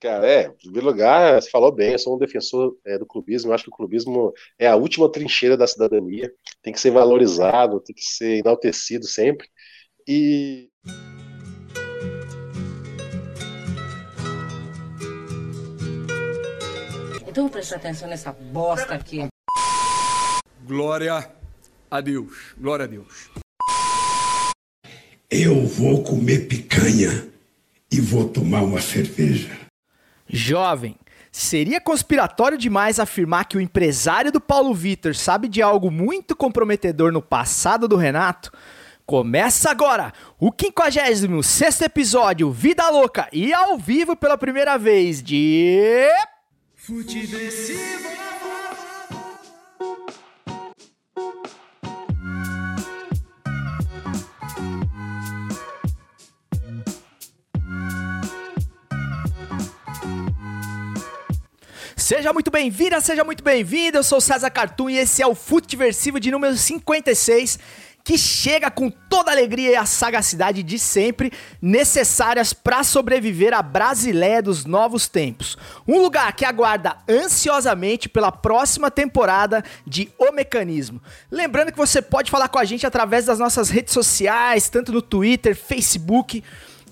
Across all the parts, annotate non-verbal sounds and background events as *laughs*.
Cara, é, em primeiro lugar, você falou bem, eu sou um defensor é, do clubismo, eu acho que o clubismo é a última trincheira da cidadania, tem que ser valorizado, tem que ser enaltecido sempre. E. Então vou prestar atenção nessa bosta aqui. Glória a Deus, glória a Deus. Eu vou comer picanha e vou tomar uma cerveja. Jovem, seria conspiratório demais afirmar que o empresário do Paulo Vitor sabe de algo muito comprometedor no passado do Renato? Começa agora o 56 episódio Vida Louca e ao vivo pela primeira vez de. Seja muito bem-vinda, seja muito bem-vindo. Eu sou César Cartoon e esse é o Futiversivo de número 56, que chega com toda a alegria e a sagacidade de sempre necessárias para sobreviver à Brasileia dos novos tempos. Um lugar que aguarda ansiosamente pela próxima temporada de O Mecanismo. Lembrando que você pode falar com a gente através das nossas redes sociais, tanto no Twitter, Facebook,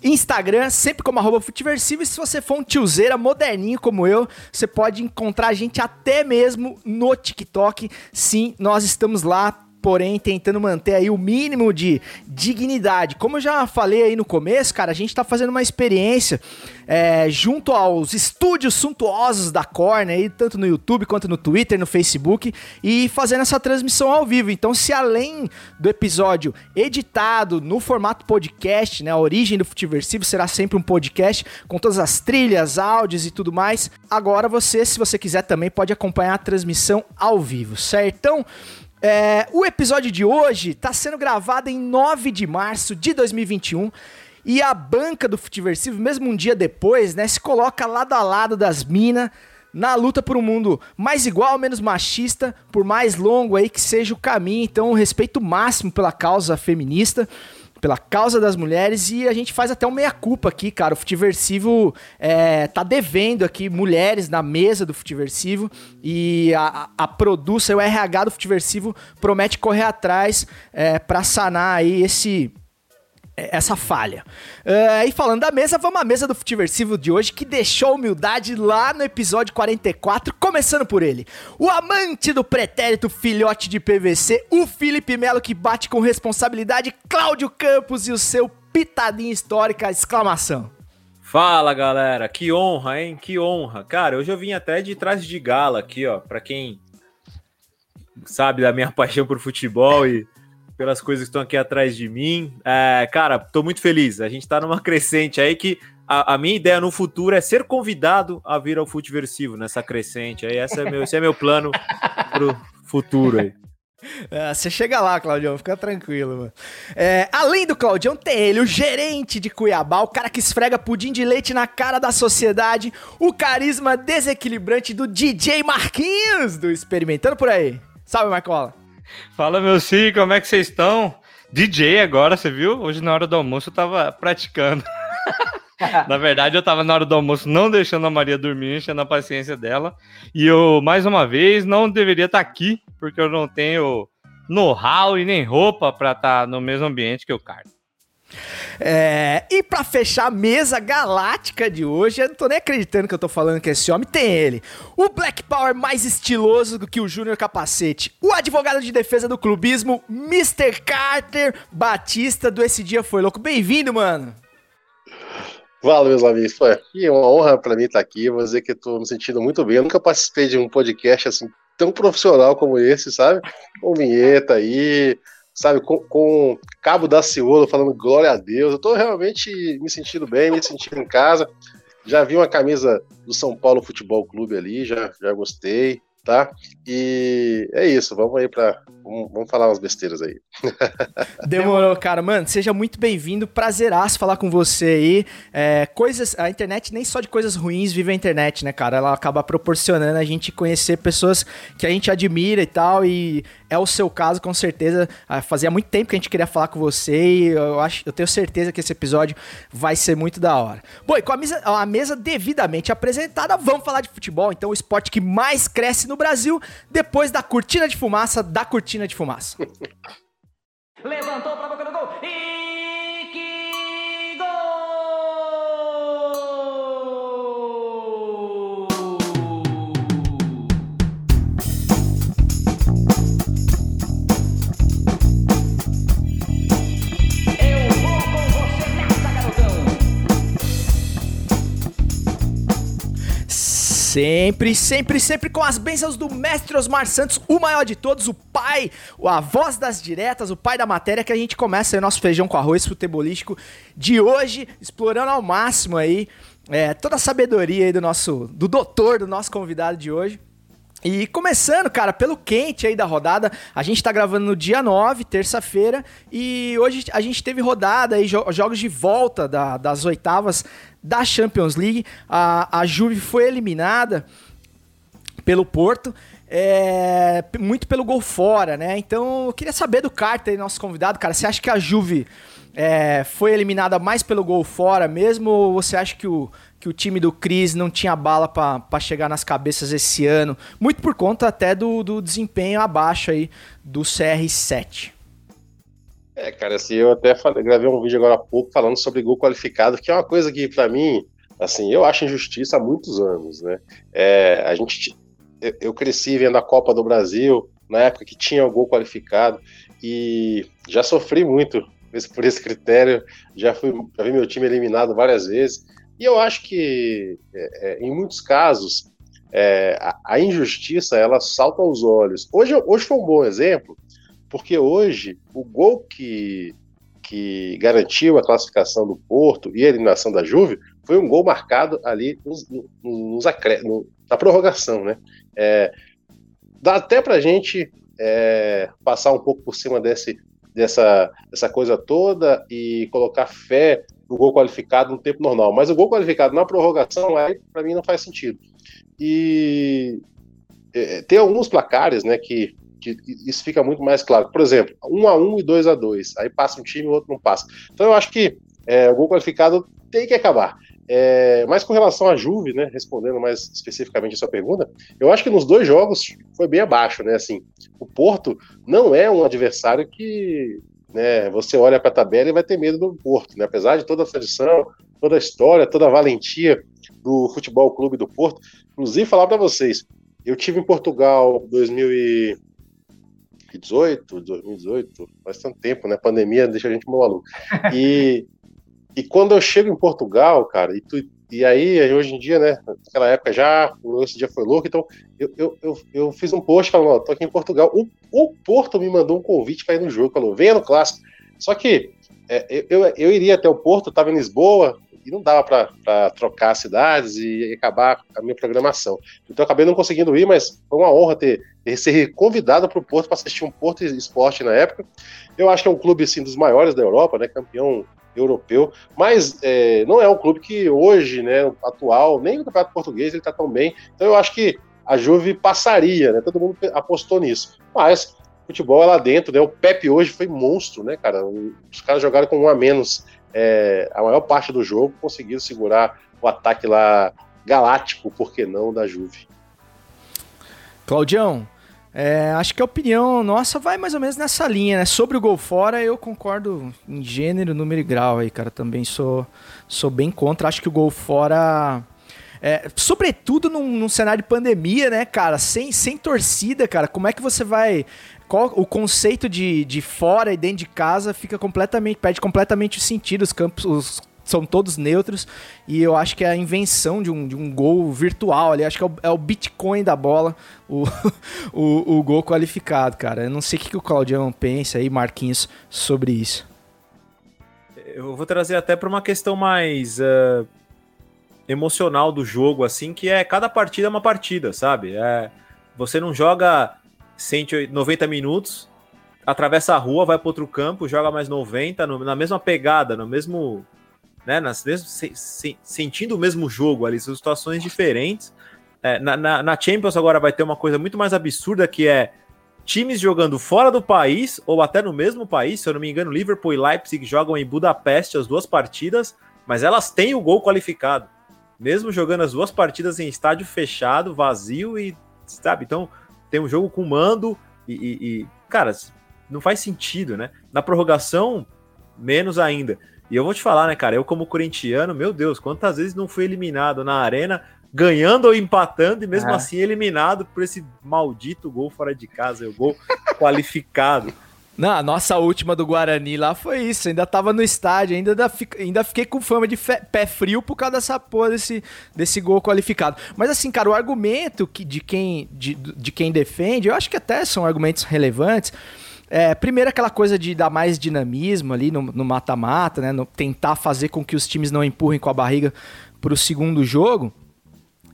Instagram, sempre como arroba Futiversivo. E se você for um tiozeira moderninho como eu, você pode encontrar a gente até mesmo no TikTok. Sim, nós estamos lá. Porém, tentando manter aí o mínimo de dignidade. Como eu já falei aí no começo, cara, a gente tá fazendo uma experiência é, junto aos estúdios suntuosos da Corner, aí, tanto no YouTube quanto no Twitter, no Facebook, e fazendo essa transmissão ao vivo. Então, se além do episódio editado no formato podcast, né, a origem do Futiversivo será sempre um podcast com todas as trilhas, áudios e tudo mais. Agora você, se você quiser, também pode acompanhar a transmissão ao vivo, certo? É, o episódio de hoje está sendo gravado em 9 de março de 2021 e a banca do Futiversivo, mesmo um dia depois, né, se coloca lado a lado das minas na luta por um mundo mais igual, menos machista, por mais longo aí que seja o caminho. Então, respeito máximo pela causa feminista pela causa das mulheres e a gente faz até um meia-culpa aqui, cara. O Futiversivo é, tá devendo aqui mulheres na mesa do Futiversivo e a, a, a produção, o RH do Futiversivo promete correr atrás é, para sanar aí esse essa falha. Uh, e falando da mesa, vamos à mesa do Futiversivo de hoje, que deixou humildade lá no episódio 44, começando por ele. O amante do pretérito filhote de PVC, o Felipe Melo que bate com responsabilidade, Cláudio Campos e o seu pitadinha histórica, exclamação. Fala galera, que honra, hein? Que honra. Cara, hoje eu vim até de trás de gala aqui, ó, pra quem sabe da minha paixão por futebol e pelas coisas que estão aqui atrás de mim. É, cara, tô muito feliz. A gente tá numa *laughs* crescente aí que a, a, minha ideia no futuro é ser convidado a vir ao Futeversivo nessa crescente aí. Esse é meu, esse é meu plano *laughs* pro futuro aí. É, você chega lá, Claudião, fica tranquilo, mano. É, além do Claudião, tem ele, o gerente de Cuiabá, o cara que esfrega pudim de leite na cara da sociedade, o carisma desequilibrante do DJ Marquinhos, do Experimentando por aí. Salve, Marcola. Fala, meu sim, como é que vocês estão? DJ agora, você viu? Hoje na hora do almoço eu tava praticando. *laughs* na verdade, eu tava na hora do almoço não deixando a Maria dormir, enchendo a paciência dela. E eu, mais uma vez, não deveria estar tá aqui, porque eu não tenho know-how e nem roupa para estar tá no mesmo ambiente que o Carlos. É, e para fechar a mesa galáctica de hoje, eu não tô nem acreditando que eu tô falando que esse homem tem ele. O Black Power mais estiloso do que o Júnior Capacete. O advogado de defesa do clubismo, Mr. Carter Batista do Esse Dia Foi Louco. Bem-vindo, mano. Fala, meus amigos. Pô, é uma honra para mim estar aqui. Vou dizer que estou me sentindo muito bem. Eu nunca participei de um podcast assim tão profissional como esse, sabe? Com vinheta aí, sabe, com, com Cabo da Ciolo falando glória a Deus. Eu tô realmente me sentindo bem, me sentindo em casa. Já vi uma camisa do São Paulo Futebol Clube ali, já, já gostei. tá? E é isso, vamos aí para vamos, falar umas besteiras aí. *laughs* Demorou, cara. Mano, seja muito bem-vindo. Prazeraço falar com você aí. É, coisas, a internet nem só de coisas ruins vive a internet, né, cara? Ela acaba proporcionando a gente conhecer pessoas que a gente admira e tal. E é o seu caso, com certeza. Ah, fazia muito tempo que a gente queria falar com você e eu, acho, eu tenho certeza que esse episódio vai ser muito da hora. Bom, e com a mesa, a mesa devidamente apresentada, vamos falar de futebol. Então, o esporte que mais cresce no Brasil depois da cortina de fumaça da cortina cortina de fumaça. *laughs* Levantou para boca do gol e Sempre, sempre, sempre com as bênçãos do mestre Osmar Santos, o maior de todos, o pai, a voz das diretas, o pai da matéria, que a gente começa o nosso feijão com arroz futebolístico de hoje, explorando ao máximo aí é, toda a sabedoria aí do nosso, do doutor, do nosso convidado de hoje. E começando, cara, pelo quente aí da rodada, a gente tá gravando no dia 9, terça-feira, e hoje a gente teve rodada aí, jogos de volta da, das oitavas da Champions League. A, a Juve foi eliminada pelo Porto. É, muito pelo gol fora, né? Então eu queria saber do Carter, nosso convidado, cara. Você acha que a Juve é, foi eliminada mais pelo gol fora mesmo? Ou você acha que o, que o time do Cris não tinha bala para chegar nas cabeças esse ano? Muito por conta até do, do desempenho abaixo aí do CR7. É, cara, assim, eu até falei, gravei um vídeo agora há pouco falando sobre gol qualificado, que é uma coisa que, para mim, assim, eu acho injustiça há muitos anos, né? É, a gente, eu cresci vendo a Copa do Brasil, na época que tinha o gol qualificado, e já sofri muito por esse critério, já, fui, já vi meu time eliminado várias vezes, e eu acho que, é, é, em muitos casos, é, a, a, injustiça, ela salta aos olhos. Hoje, hoje foi um bom exemplo, porque hoje o gol que, que garantiu a classificação do Porto e a eliminação da Juve foi um gol marcado ali nos, nos, no, na prorrogação, né? É, dá até para a gente é, passar um pouco por cima desse, dessa, dessa coisa toda e colocar fé no gol qualificado no tempo normal. Mas o gol qualificado na prorrogação, aí para mim não faz sentido. E é, tem alguns placares, né, que que isso fica muito mais claro. Por exemplo, 1 a 1 e 2 a 2 aí passa um time e o outro não passa. Então eu acho que é, o gol qualificado tem que acabar. É, mas com relação à Juve, né, respondendo mais especificamente a sua pergunta, eu acho que nos dois jogos foi bem abaixo, né? Assim, o Porto não é um adversário que né, você olha para a tabela e vai ter medo do Porto, né? Apesar de toda a tradição, toda a história, toda a valentia do Futebol Clube do Porto. Inclusive, falar para vocês, eu tive em Portugal 2000 e 2018, 2018, faz tanto tempo, né? A pandemia deixa a gente maluco. E, e quando eu chego em Portugal, cara, e, tu, e aí, hoje em dia, né? Naquela época já, esse dia foi louco, então eu, eu, eu, eu fiz um post falando, ó, tô aqui em Portugal. O, o Porto me mandou um convite para ir no jogo, falou, venha no clássico. Só que é, eu, eu iria até o Porto, estava em Lisboa, e não dava para trocar cidades e acabar a minha programação. Então acabei não conseguindo ir, mas foi uma honra ter, ter ser convidado para o Porto para assistir um Porto Esporte na época. Eu acho que é um clube assim dos maiores da Europa, né, campeão europeu, mas é, não é um clube que hoje, né, atual, nem no Campeonato Português ele está tão bem. Então eu acho que a Juve passaria, né? Todo mundo apostou nisso. Mas futebol é lá dentro, né? O Pepe hoje foi monstro, né, cara? Os caras jogaram com um a menos é, a maior parte do jogo, conseguiram segurar o ataque lá galáctico, por que não, da Juve. Claudião, é, acho que a opinião nossa vai mais ou menos nessa linha, né? Sobre o gol fora, eu concordo em gênero, número e grau aí, cara. Também sou, sou bem contra. Acho que o gol fora. É, sobretudo num, num, cenário de pandemia, né, cara? Sem, sem torcida, cara. Como é que você vai qual, o conceito de, de fora e dentro de casa fica completamente, perde completamente o sentido. Os campos os, são todos neutros e eu acho que é a invenção de um, de um gol virtual ali. Acho que é o, é o Bitcoin da bola, *laughs* o, o, o, gol qualificado, cara. Eu não sei o que, que o Claudião pensa aí, Marquinhos, sobre isso. Eu vou trazer até para uma questão mais uh, emocional do jogo, assim, que é cada partida é uma partida, sabe? É Você não joga 190 minutos, atravessa a rua, vai para outro campo, joga mais 90, no, na mesma pegada, no mesmo. Né, nas se, se, sentindo o mesmo jogo ali, são situações diferentes. É, na, na, na Champions agora vai ter uma coisa muito mais absurda que é times jogando fora do país ou até no mesmo país. Se eu não me engano, Liverpool e Leipzig jogam em Budapeste as duas partidas, mas elas têm o gol qualificado, mesmo jogando as duas partidas em estádio fechado, vazio e sabe. Então tem um jogo com mando e, e, e cara, não faz sentido, né? Na prorrogação, menos ainda. E eu vou te falar, né, cara? Eu, como corintiano, meu Deus, quantas vezes não fui eliminado na arena, ganhando ou empatando, e mesmo é. assim eliminado por esse maldito gol fora de casa, o gol *laughs* qualificado. Não, a nossa última do Guarani lá foi isso. Ainda tava no estádio, ainda, ainda fiquei com fama de pé frio por causa dessa porra desse, desse gol qualificado. Mas assim, cara, o argumento que, de, quem, de, de quem defende, eu acho que até são argumentos relevantes. É, primeiro, aquela coisa de dar mais dinamismo ali no mata-mata, né? No, tentar fazer com que os times não empurrem com a barriga para o segundo jogo.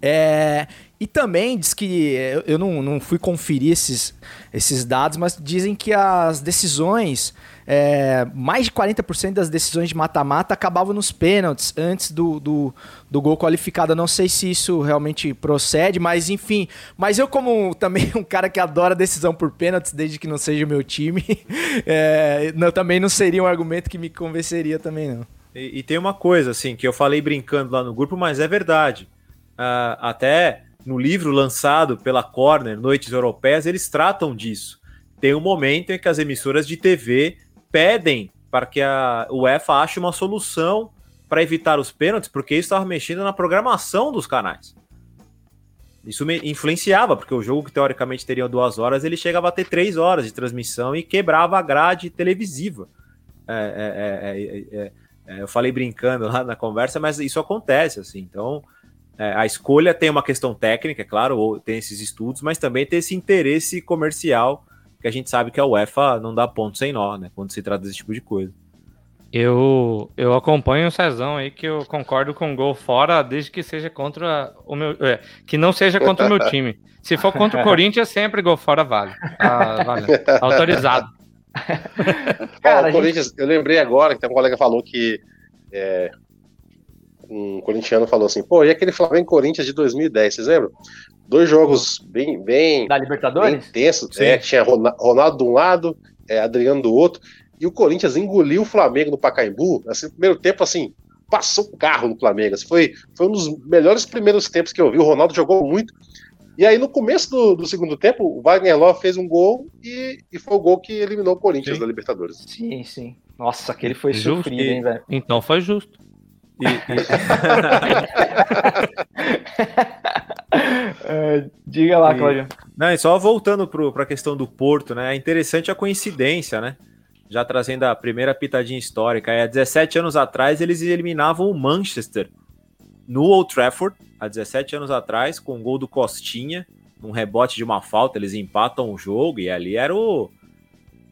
É, e também diz que eu não, não fui conferir esses, esses dados, mas dizem que as decisões, é, mais de 40% das decisões de mata-mata acabavam nos pênaltis antes do, do, do, gol qualificado. Não sei se isso realmente procede, mas enfim. Mas eu, como também *laughs* um cara que adora decisão por pênaltis, desde que não seja o meu time, *laughs* é, não, também não seria um argumento que me convenceria também, não. E, e tem uma coisa, assim, que eu falei brincando lá no grupo, mas é verdade. Uh, até no livro lançado pela Corner, Noites Europeias, eles tratam disso. Tem um momento em que as emissoras de TV pedem para que a UEFA ache uma solução para evitar os pênaltis, porque isso estava mexendo na programação dos canais. Isso influenciava, porque o jogo que teoricamente teria duas horas, ele chegava a ter três horas de transmissão e quebrava a grade televisiva. É, é, é, eu falei brincando lá na conversa, mas isso acontece, assim. Então, é, a escolha tem uma questão técnica, é claro, ou tem esses estudos, mas também tem esse interesse comercial que a gente sabe que a UEFA não dá ponto sem nó, né? Quando se trata desse tipo de coisa. Eu, eu acompanho o Cezão aí, que eu concordo com o gol fora, desde que seja contra o meu. É, que não seja contra o meu time. Se for contra o *laughs* Corinthians, sempre gol fora vale. Ah, vale. Autorizado. *laughs* Cara, o Corinthians, gente... eu lembrei agora que um colega falou que é, um corintiano falou assim, pô, e aquele Flamengo Corinthians de 2010, vocês lembram? Dois jogos bem, bem, da Libertadores? bem intensos, é, tinha Ronaldo de um lado, é, Adriano do outro, e o Corinthians engoliu o Flamengo no Pacaembu, assim, no primeiro tempo, assim, passou o carro no Flamengo, assim, foi, foi um dos melhores primeiros tempos que eu vi, o Ronaldo jogou muito, e aí no começo do, do segundo tempo, o Wagner Love fez um gol e, e foi o gol que eliminou o Corinthians sim. da Libertadores. Sim, sim. Nossa, aquele foi justo, sofrido, hein, velho? Então foi justo. E, *laughs* é, diga lá, Cláudio. Não, e só voltando para a questão do Porto, né? É interessante a coincidência, né? Já trazendo a primeira pitadinha histórica. Há 17 anos atrás, eles eliminavam o Manchester no Old Trafford, há 17 anos atrás, com um gol do Costinha, um rebote de uma falta, eles empatam o jogo, e ali era o,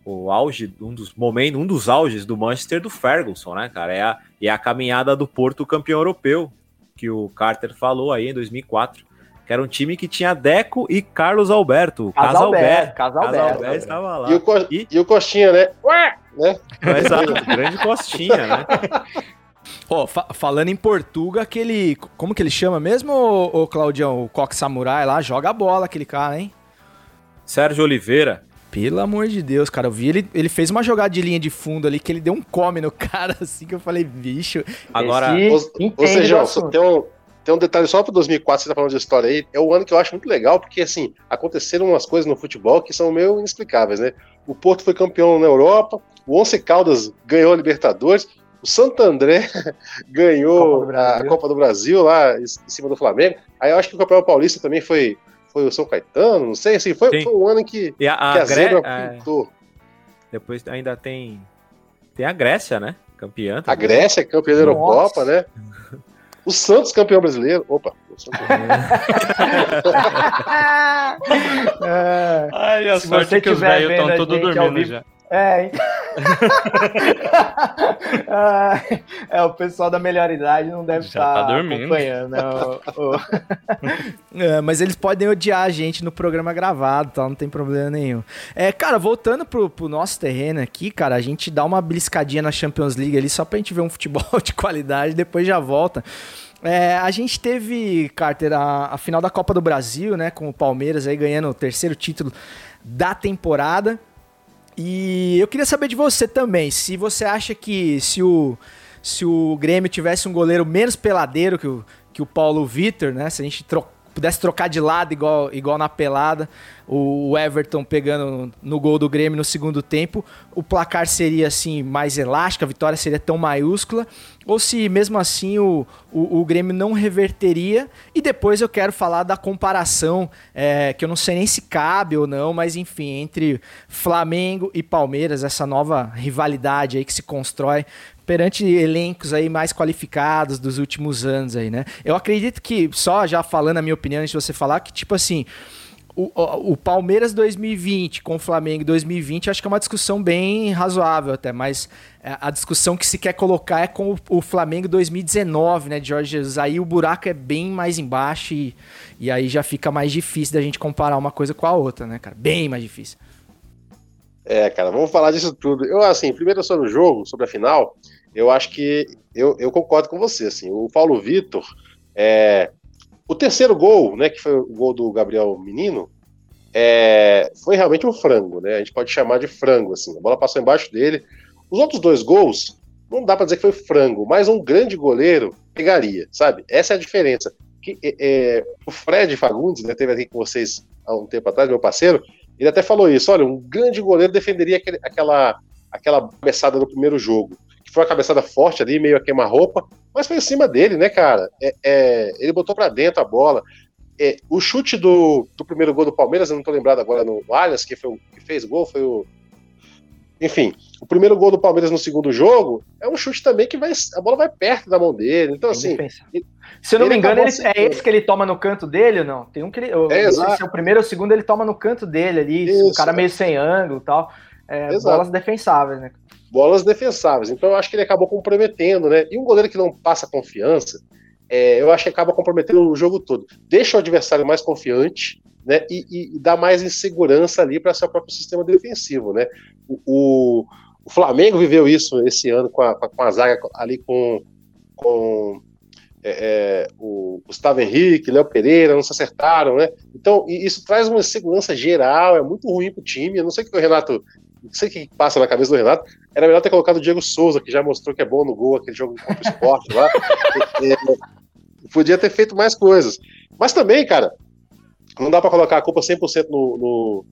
o auge, um dos momentos, um dos auges do Manchester do Ferguson, né, cara? É a, é a caminhada do Porto campeão europeu, que o Carter falou aí em 2004. Que era um time que tinha Deco e Carlos Alberto. Casalberto. Casalberto estava lá. E o, Co e... e o Costinha, né? Ué! né? *laughs* Exato, grande Costinha, né? Oh, fa falando em Portugal, aquele. Como que ele chama mesmo, o, Claudião? O Coque Samurai lá, joga a bola aquele cara, hein? Sérgio Oliveira. Pelo amor de Deus, cara. Eu vi ele, ele fez uma jogada de linha de fundo ali que ele deu um come no *laughs* cara, assim que eu falei, bicho. Agora, ou, ou seja, tem um, tem um detalhe só para 2004, você tá falando de história aí. É um ano que eu acho muito legal, porque assim, aconteceram umas coisas no futebol que são meio inexplicáveis, né? O Porto foi campeão na Europa, o Once Caldas ganhou a Libertadores, o Santo André *laughs* ganhou Copa a Copa do Brasil lá em cima do Flamengo. Aí eu acho que o Campeão Paulista também foi foi o São Caetano, não sei, assim, foi, foi um ano que, e a, a, que a zebra é... pintou. Depois ainda tem tem a Grécia, né? Campeã. Também. A Grécia é campeã da Eurocopa, né? O Santos campeão brasileiro. Opa. *laughs* Ai, a sorte que os velhos estão todos dormindo já. É. Ah, *laughs* é, o pessoal da melhor idade não deve Já estar tá dormindo. acompanhando, né? o- o- *laughs* É, mas eles podem odiar a gente no programa gravado, tal, não tem problema nenhum. É, cara, voltando pro, pro nosso terreno aqui, cara, a gente dá uma beliscadinha na Champions League ali só pra gente ver um futebol *laughs* de qualidade, depois já volta. É, a gente teve, Carter, a, a final da Copa do Brasil, né, com o Palmeiras aí ganhando o terceiro título da temporada. E eu queria saber de você também, se você acha que se o, se o Grêmio tivesse um goleiro menos peladeiro que o, que o Paulo Vitor, né? Se a gente tro- pudesse trocar de lado igual, igual na pelada, o Everton pegando no, gol do Grêmio no segundo tempo, o placar seria assim mais elástico, a vitória seria tão maiúscula, ou se mesmo assim o, o, o Grêmio não reverteria. E depois eu quero falar da comparação, é, que eu não sei nem se cabe ou não, mas enfim, entre Flamengo e Palmeiras, essa nova rivalidade aí que se constrói perante elencos aí mais qualificados dos últimos anos aí, né? Eu acredito que, só já falando a minha opinião antes de você falar, que tipo assim, o, o, o Palmeiras 2020 com o Flamengo 2020, acho que é uma discussão bem razoável até, mas é, a discussão que se quer colocar é com o, o Flamengo 2019, né, de Jorge Jesus. Aí o buraco é bem mais embaixo e, e aí já fica mais difícil da gente comparar uma coisa com a outra, né, cara? Bem mais difícil. É, cara, vamos falar disso tudo. Eu, assim, primeiro sobre o jogo, sobre a final, eu acho que eu, eu concordo com você, assim, o Paulo Vitor, é, o terceiro gol, né, que foi o gol do Gabriel Menino, é, foi realmente um frango, né, a gente pode chamar de frango, assim, a bola passou embaixo dele. Os outros dois gols, não dá pra dizer que foi frango, mas um grande goleiro pegaria, sabe? Essa é a diferença. Que, é, é, o Fred Fagundes, né, teve aqui com vocês há um tempo atrás, meu parceiro, ele até falou isso, olha, um grande goleiro defenderia aquele, aquela, aquela cabeçada do primeiro jogo, foi uma cabeçada forte ali, meio a queima-roupa, mas foi em cima dele, né, cara? É, é, ele botou para dentro a bola. É, o chute do, do primeiro gol do Palmeiras, eu não tô lembrado agora no Allianz, que, foi que fez gol, foi o. Enfim, o primeiro gol do Palmeiras no segundo jogo é um chute também que vai. A bola vai perto da mão dele. Então, assim. ele- Se eu não me engano, ele, é esse que ele toma no canto dele ou não? Tem um que ele. É, se é o primeiro ou o segundo, ele toma no canto dele ali, Isso, o cara meio sem ângulo e tal. É, bolas defensáveis, né? bolas defensáveis. Então eu acho que ele acabou comprometendo, né? E um goleiro que não passa confiança, é, eu acho que acaba comprometendo o jogo todo. Deixa o adversário mais confiante, né? E, e- dá mais insegurança ali para seu próprio sistema defensivo, né? O, o- o Flamengo viveu isso esse ano com a, com a zaga ali com, com é, é, o Gustavo Henrique, Léo Pereira, não se acertaram, né? Então isso traz uma insegurança geral, é muito ruim pro time. Eu não sei o que o Renato não sei o que passa na cabeça do Renato, era melhor ter colocado o Diego Souza, que já mostrou que é bom no gol, aquele jogo contra o esporte lá. Podia ter feito mais coisas. Mas também, cara, não dá para colocar a culpa 100% no, no,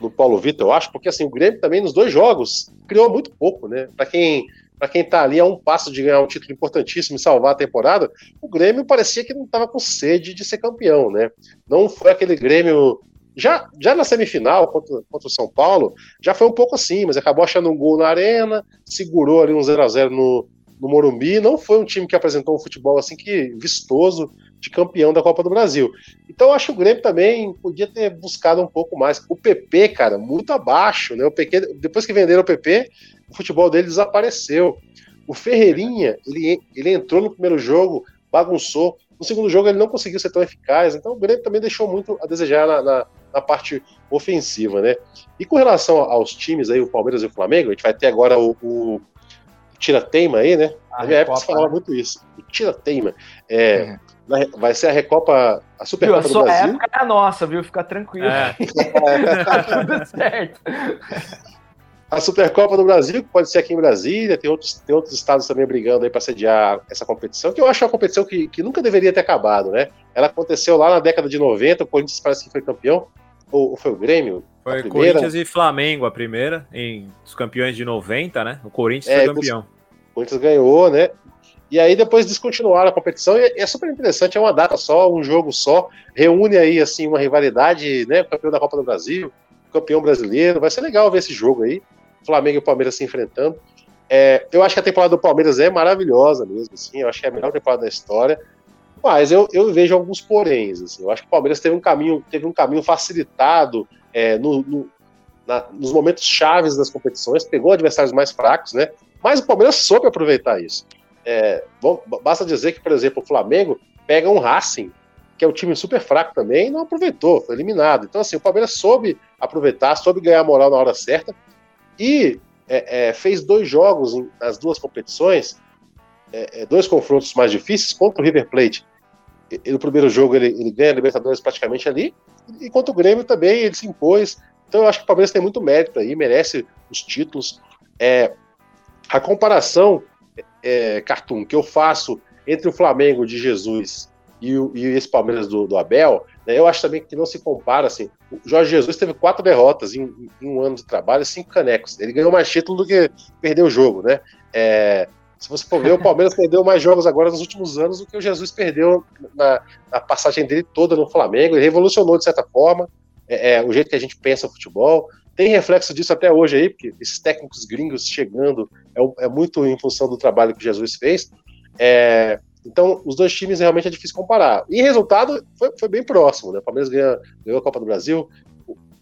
no Paulo Vitor, eu acho, porque assim, o Grêmio também nos dois jogos criou muito pouco, né? Para quem para quem tá ali a um passo de ganhar um título importantíssimo e salvar a temporada, o Grêmio parecia que não estava com sede de ser campeão, né? Não foi aquele Grêmio já, já na semifinal contra, contra o São Paulo, já foi um pouco assim, mas acabou achando um gol na arena, segurou ali um 0 a 0 no, no Morumbi, não foi um time que apresentou um futebol assim que vistoso de campeão da Copa do Brasil. Então acho que o Grêmio também podia ter buscado um pouco mais. O PP, cara, muito abaixo, né? O PP, depois que venderam o PP, o futebol dele desapareceu. O Ferreirinha, ele, ele entrou no primeiro jogo, bagunçou. No segundo jogo ele não conseguiu ser tão eficaz, então o Grêmio também deixou muito a desejar na, na, na parte ofensiva, né? E com relação aos times aí, o Palmeiras e o Flamengo, a gente vai ter agora o, o tira-teima aí, né? A Na minha época se Recopa, falava né? muito isso. O tira-teima. É, na- vai ser a Recopa, a Viu, a Supercopa do sua Brasil. época é a nossa, viu? Fica tranquilo. É. tá *laughs* tudo *laughs* certo. A Supercopa do Brasil, que pode ser aqui em Brasília, tem outros, tem outros estados também brigando aí para sediar essa competição, que eu acho uma competição que, que nunca deveria ter acabado, né? Ela aconteceu lá na década de 90, o Corinthians parece que foi campeão, ou, ou foi o Grêmio? Foi Corinthians e Flamengo a primeira, em os campeões de 90, né? O Corinthians É, foi campeão. O Corinthians ganhou, né? E aí depois descontinuaram a competição e é super interessante, é uma data só, um jogo só, reúne aí assim uma rivalidade, né? O campeão da Copa do Brasil, o campeão brasileiro, vai ser legal ver esse jogo aí, Flamengo e Palmeiras se enfrentando. É, eu acho que a temporada do Palmeiras é maravilhosa mesmo, assim, eu acho que é a melhor temporada da história. Mas eu, eu vejo alguns poréns, assim, eu acho que o Palmeiras teve um caminho, teve um caminho facilitado é, no, no- na, nos momentos chaves das competições, pegou adversários mais fracos, né? Mas o Palmeiras soube aproveitar isso. É, bom, basta dizer que, por exemplo, o Flamengo pega um Racing, que é um time super fraco também, e não aproveitou, foi eliminado. Então, assim, o Palmeiras soube aproveitar, soube ganhar moral na hora certa e é, é, fez dois jogos nas duas competições, é, é, dois confrontos mais difíceis contra o River Plate. E, no primeiro jogo ele, ele ganha a Libertadores praticamente ali, e contra o Grêmio também ele se impôs. Então eu acho que o Palmeiras tem muito mérito aí, merece os títulos. É, a comparação, é, Cartoon, que eu faço entre o Flamengo de Jesus e, o, e esse Palmeiras do, do Abel, né, eu acho também que não se compara, assim, o Jorge Jesus teve quatro derrotas em, em um ano de trabalho cinco canecos, ele ganhou mais título do que perdeu o jogo, né, é, se você for ver, o Palmeiras perdeu mais jogos agora nos últimos anos do que o Jesus perdeu na, na passagem dele toda no Flamengo, ele revolucionou de certa forma é, é, o jeito que a gente pensa o futebol, tem reflexo disso até hoje aí, porque esses técnicos gringos chegando é, é muito em função do trabalho que Jesus fez, é, então, os dois times realmente é difícil comparar. E resultado foi, foi bem próximo, né? O Palmeiras ganha, ganhou a Copa do Brasil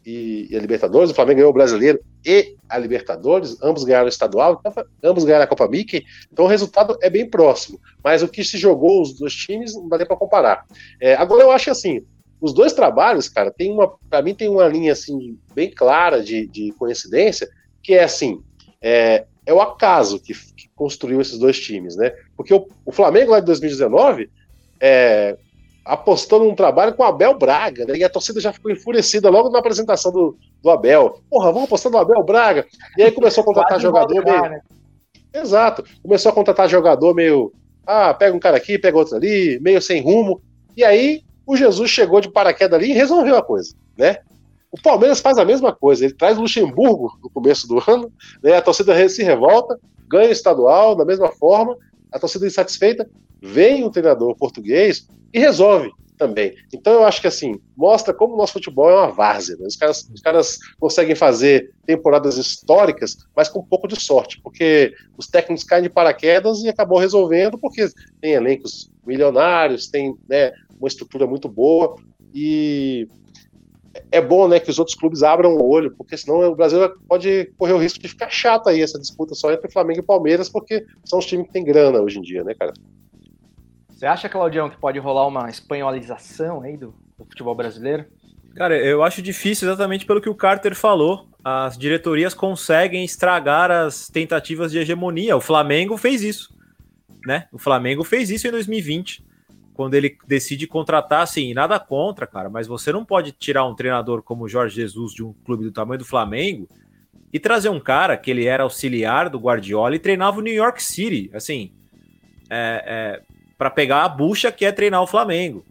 e, e, a Libertadores, o Flamengo ganhou o Brasileiro e a Libertadores, ambos ganharam o estadual, então, ambos ganharam a Copa Mickey, então o resultado é bem próximo. Mas o que se jogou os dois times não dá nem para comparar. É, agora eu acho assim, os dois trabalhos, cara, tem uma, para mim tem uma linha assim bem clara de, de coincidência, que é assim, é, é o acaso que, que, construiu esses dois times, né? Porque o, o Flamengo lá de 2019 é, apostou num trabalho com o Abel Braga, né? E a torcida já ficou enfurecida logo na apresentação do, do Abel. Porra, vamos apostar no Abel Braga. E aí começou a contratar jogador meio. Né? Exato. Começou a contratar jogador meio. Ah, pega um cara aqui, pega outro ali, meio sem rumo. E aí o Jesus chegou de paraquedas ali e resolveu a coisa, né? O Palmeiras faz a mesma coisa, ele traz Luxemburgo no começo do *laughs* ano, né, a torcida se revolta, ganha o estadual da mesma forma, a torcida insatisfeita, vem um treinador português e resolve também. Então eu acho que assim, mostra como o nosso futebol é uma várzea. Né? Os, caras, os caras conseguem fazer temporadas históricas, mas com um pouco de sorte, porque os técnicos caem de paraquedas e acabou resolvendo, porque tem elencos milionários, tem né, uma estrutura muito boa, e é bom né, que os outros clubes abram o olho, porque senão o Brasil pode correr o risco de ficar chato aí essa disputa só entre Flamengo e Palmeiras, porque são os times que têm grana hoje em dia, né, cara? Você acha, Claudião, que pode rolar uma espanholização aí do, do futebol brasileiro? Cara, eu acho difícil exatamente pelo que o Carter falou. As diretorias conseguem estragar as tentativas de hegemonia. O Flamengo fez isso, né? O Flamengo fez isso em 2020 quando ele decide contratar, assim, nada contra, cara, mas você não pode tirar um treinador como o Jorge Jesus de um clube do tamanho do Flamengo e trazer um cara que ele era auxiliar do Guardiola e treinava o New York City, assim, é, é, para pegar a bucha que é treinar o Flamengo.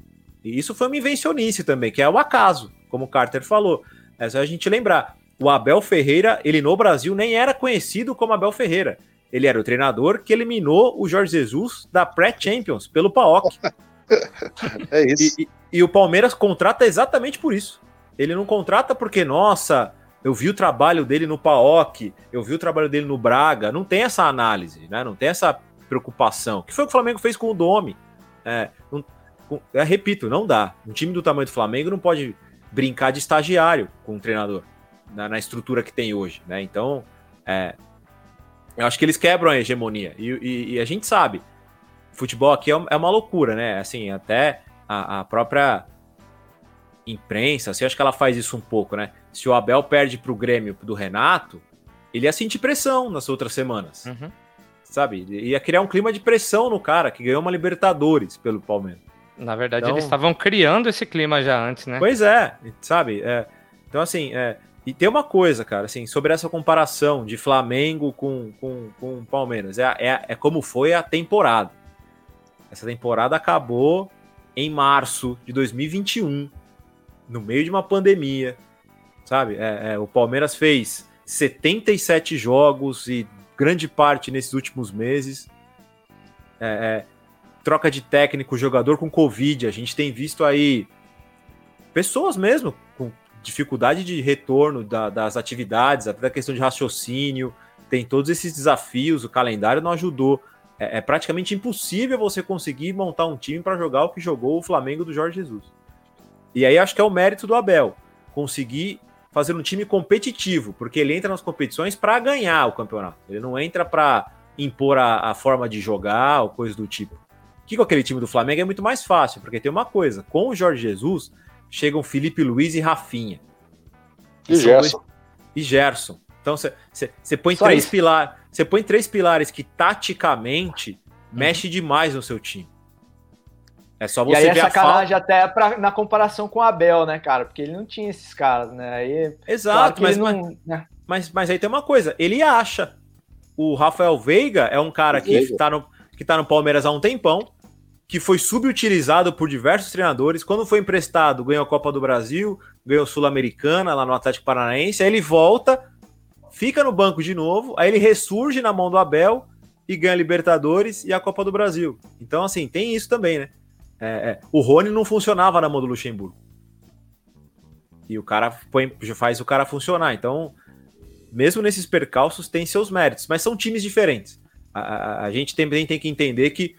E isso foi uma invencionice também, que é o acaso, como o Carter falou. É só a gente lembrar, o Abel Ferreira, ele no Brasil nem era conhecido como Abel Ferreira. Ele era o treinador que eliminou o Jorge Jesus da Pré-Champions pelo PAOK. *laughs* é isso. E, e, e, o Palmeiras contrata exatamente por isso. Ele não contrata porque, nossa, eu vi o trabalho dele no PAOK, eu vi o trabalho dele no Braga. Não tem essa análise, né? Não tem essa preocupação. O que foi o que o Flamengo fez com o Domi? É, não, com, é, repito, não dá. Um time do tamanho do Flamengo não pode brincar de estagiário com o treinador na, na estrutura que tem hoje, né? Então, é, eu acho que eles quebram a hegemonia e, e, e a gente sabe futebol aqui é, é uma loucura, né? Assim, até a, a própria imprensa, assim, acho que ela faz isso um pouco, né? Se o Abel perde pro Grêmio do Renato, ele ia sentir pressão nas outras semanas. Uhum. Sabe? Ia criar um clima de pressão no cara que ganhou uma Libertadores pelo Palmeiras. Na verdade, então, eles estavam criando esse clima já antes, né? Pois é, sabe? É, então, assim, é, e tem uma coisa, cara, assim, sobre essa comparação de Flamengo com, com, com Palmeiras. É, é, é como foi a temporada. Essa temporada acabou em março de 2021, no meio de uma pandemia, sabe? É, é, o Palmeiras fez 77 jogos e grande parte nesses últimos meses. É, é, troca de técnico, jogador com Covid. A gente tem visto aí pessoas mesmo com dificuldade de retorno da, das atividades, até da questão de raciocínio. Tem todos esses desafios, o calendário não ajudou é, é praticamente impossível você conseguir montar um time para jogar o que jogou o Flamengo do Jorge Jesus. E aí acho que é o mérito do Abel conseguir fazer um time competitivo, porque ele entra nas competições para ganhar o campeonato. Ele não entra para impor a, a, forma de jogar ou coisa do tipo. Que com aquele time do Flamengo é muito mais fácil, porque tem uma coisa: com o Jorge Jesus chegam Felipe Luiz e Rafinha. E Gerson. Dois... E Gerson. Então você põe três pilares. Você põe três pilares que taticamente uhum. mexe demais no seu time. É só você e aí é sacanagem até pra, na comparação com o Abel, né, cara? Porque ele não tinha esses caras, né? Aí, Exato, claro mas, não, né? mas, mas aí tem uma coisa, ele acha. O Rafael Veiga é um cara que está no, que tá no Palmeiras há um tempão, que foi subutilizado por diversos treinadores. Quando foi emprestado, ganhou a Copa do Brasil, ganhou Sul-Americana lá no Atlético Paranaense, aí ele volta, fica no banco de novo, aí ele ressurge na mão do Abel e ganha a Libertadores e a Copa do Brasil. Então, assim, tem isso também, né? É, é, o Rony não funcionava na mão do Luxemburgo. E o cara põe, faz o cara funcionar. Então, mesmo nesses percalços, tem seus méritos, mas são times diferentes. A, a, a gente também tem que entender que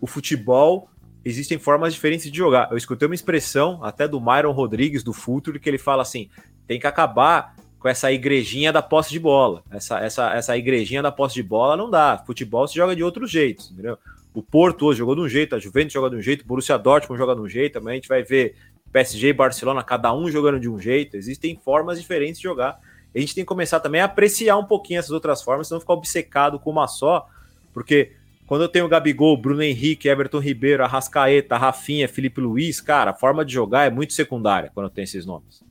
o futebol existem formas diferentes de jogar. Eu escutei uma expressão até do Myron Rodrigues, do Futuro, que ele fala assim: tem que acabar com essa igrejinha da posse de bola. Essa, essa, essa igrejinha da posse de bola não dá. Futebol se joga de outros jeitos, entendeu? O Porto hoje jogou de um jeito, a Juventus joga de um jeito, o Borussia Dortmund joga de um jeito, também a gente vai ver PSG e Barcelona, cada um jogando de um jeito. Existem formas diferentes de jogar. A gente tem que começar também a apreciar um pouquinho essas outras formas, não ficar obcecado com uma só, porque quando eu tenho Gabigol, Bruno Henrique, Everton Ribeiro, Arrascaeta, Rafinha, Felipe Luiz, cara, a forma de jogar é muito secundária quando tenho esses nomes.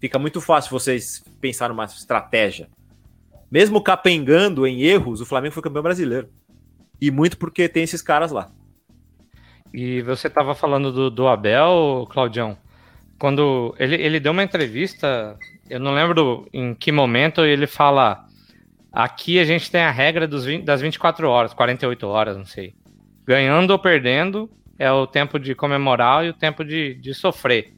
Fica muito fácil vocês pensar numa estratégia. Mesmo capengando em erros, o Flamengo foi campeão brasileiro. E muito porque tem esses caras lá. E você estava falando do, do Abel, Claudião. Quando ele, ele deu uma entrevista, eu não lembro em que momento ele fala Aqui a gente tem a regra dos 20, das 24 horas, 48 horas, não sei. Ganhando ou perdendo é o tempo de comemorar e o tempo de, de sofrer.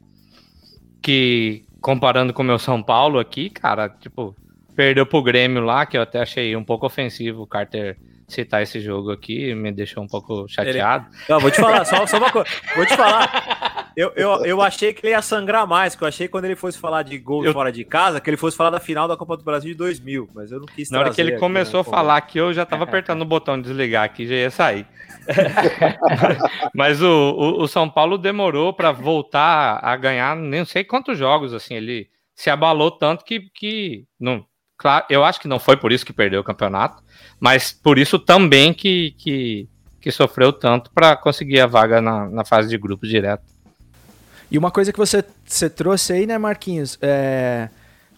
Que, comparando com o meu São Paulo aqui, cara, tipo, perdeu pro Grêmio lá, que eu até achei um pouco ofensivo o Carter citar esse jogo aqui, me deixou um pouco chateado. Ele... Não, vou te falar, só, só uma coisa. Vou te falar. *laughs* Eu, eu, eu achei que ele ia sangrar mais, que eu achei que quando ele fosse falar de gol eu... fora de casa, que ele fosse falar da final da Copa do Brasil de 2000, mas eu não quis Na hora que ele aqui, começou né, a falar que eu já tava apertando o botão de desligar aqui, já ia sair. *laughs* mas o, o, o, São Paulo demorou para voltar a ganhar nem sei quantos jogos, assim, ele se abalou tanto que, que não, claro, eu acho que não foi por isso que perdeu o campeonato, mas por isso também que, que, que sofreu tanto para conseguir a vaga na, na fase de grupos direto. E uma coisa que você, você trouxe aí, né, Marquinhos? É,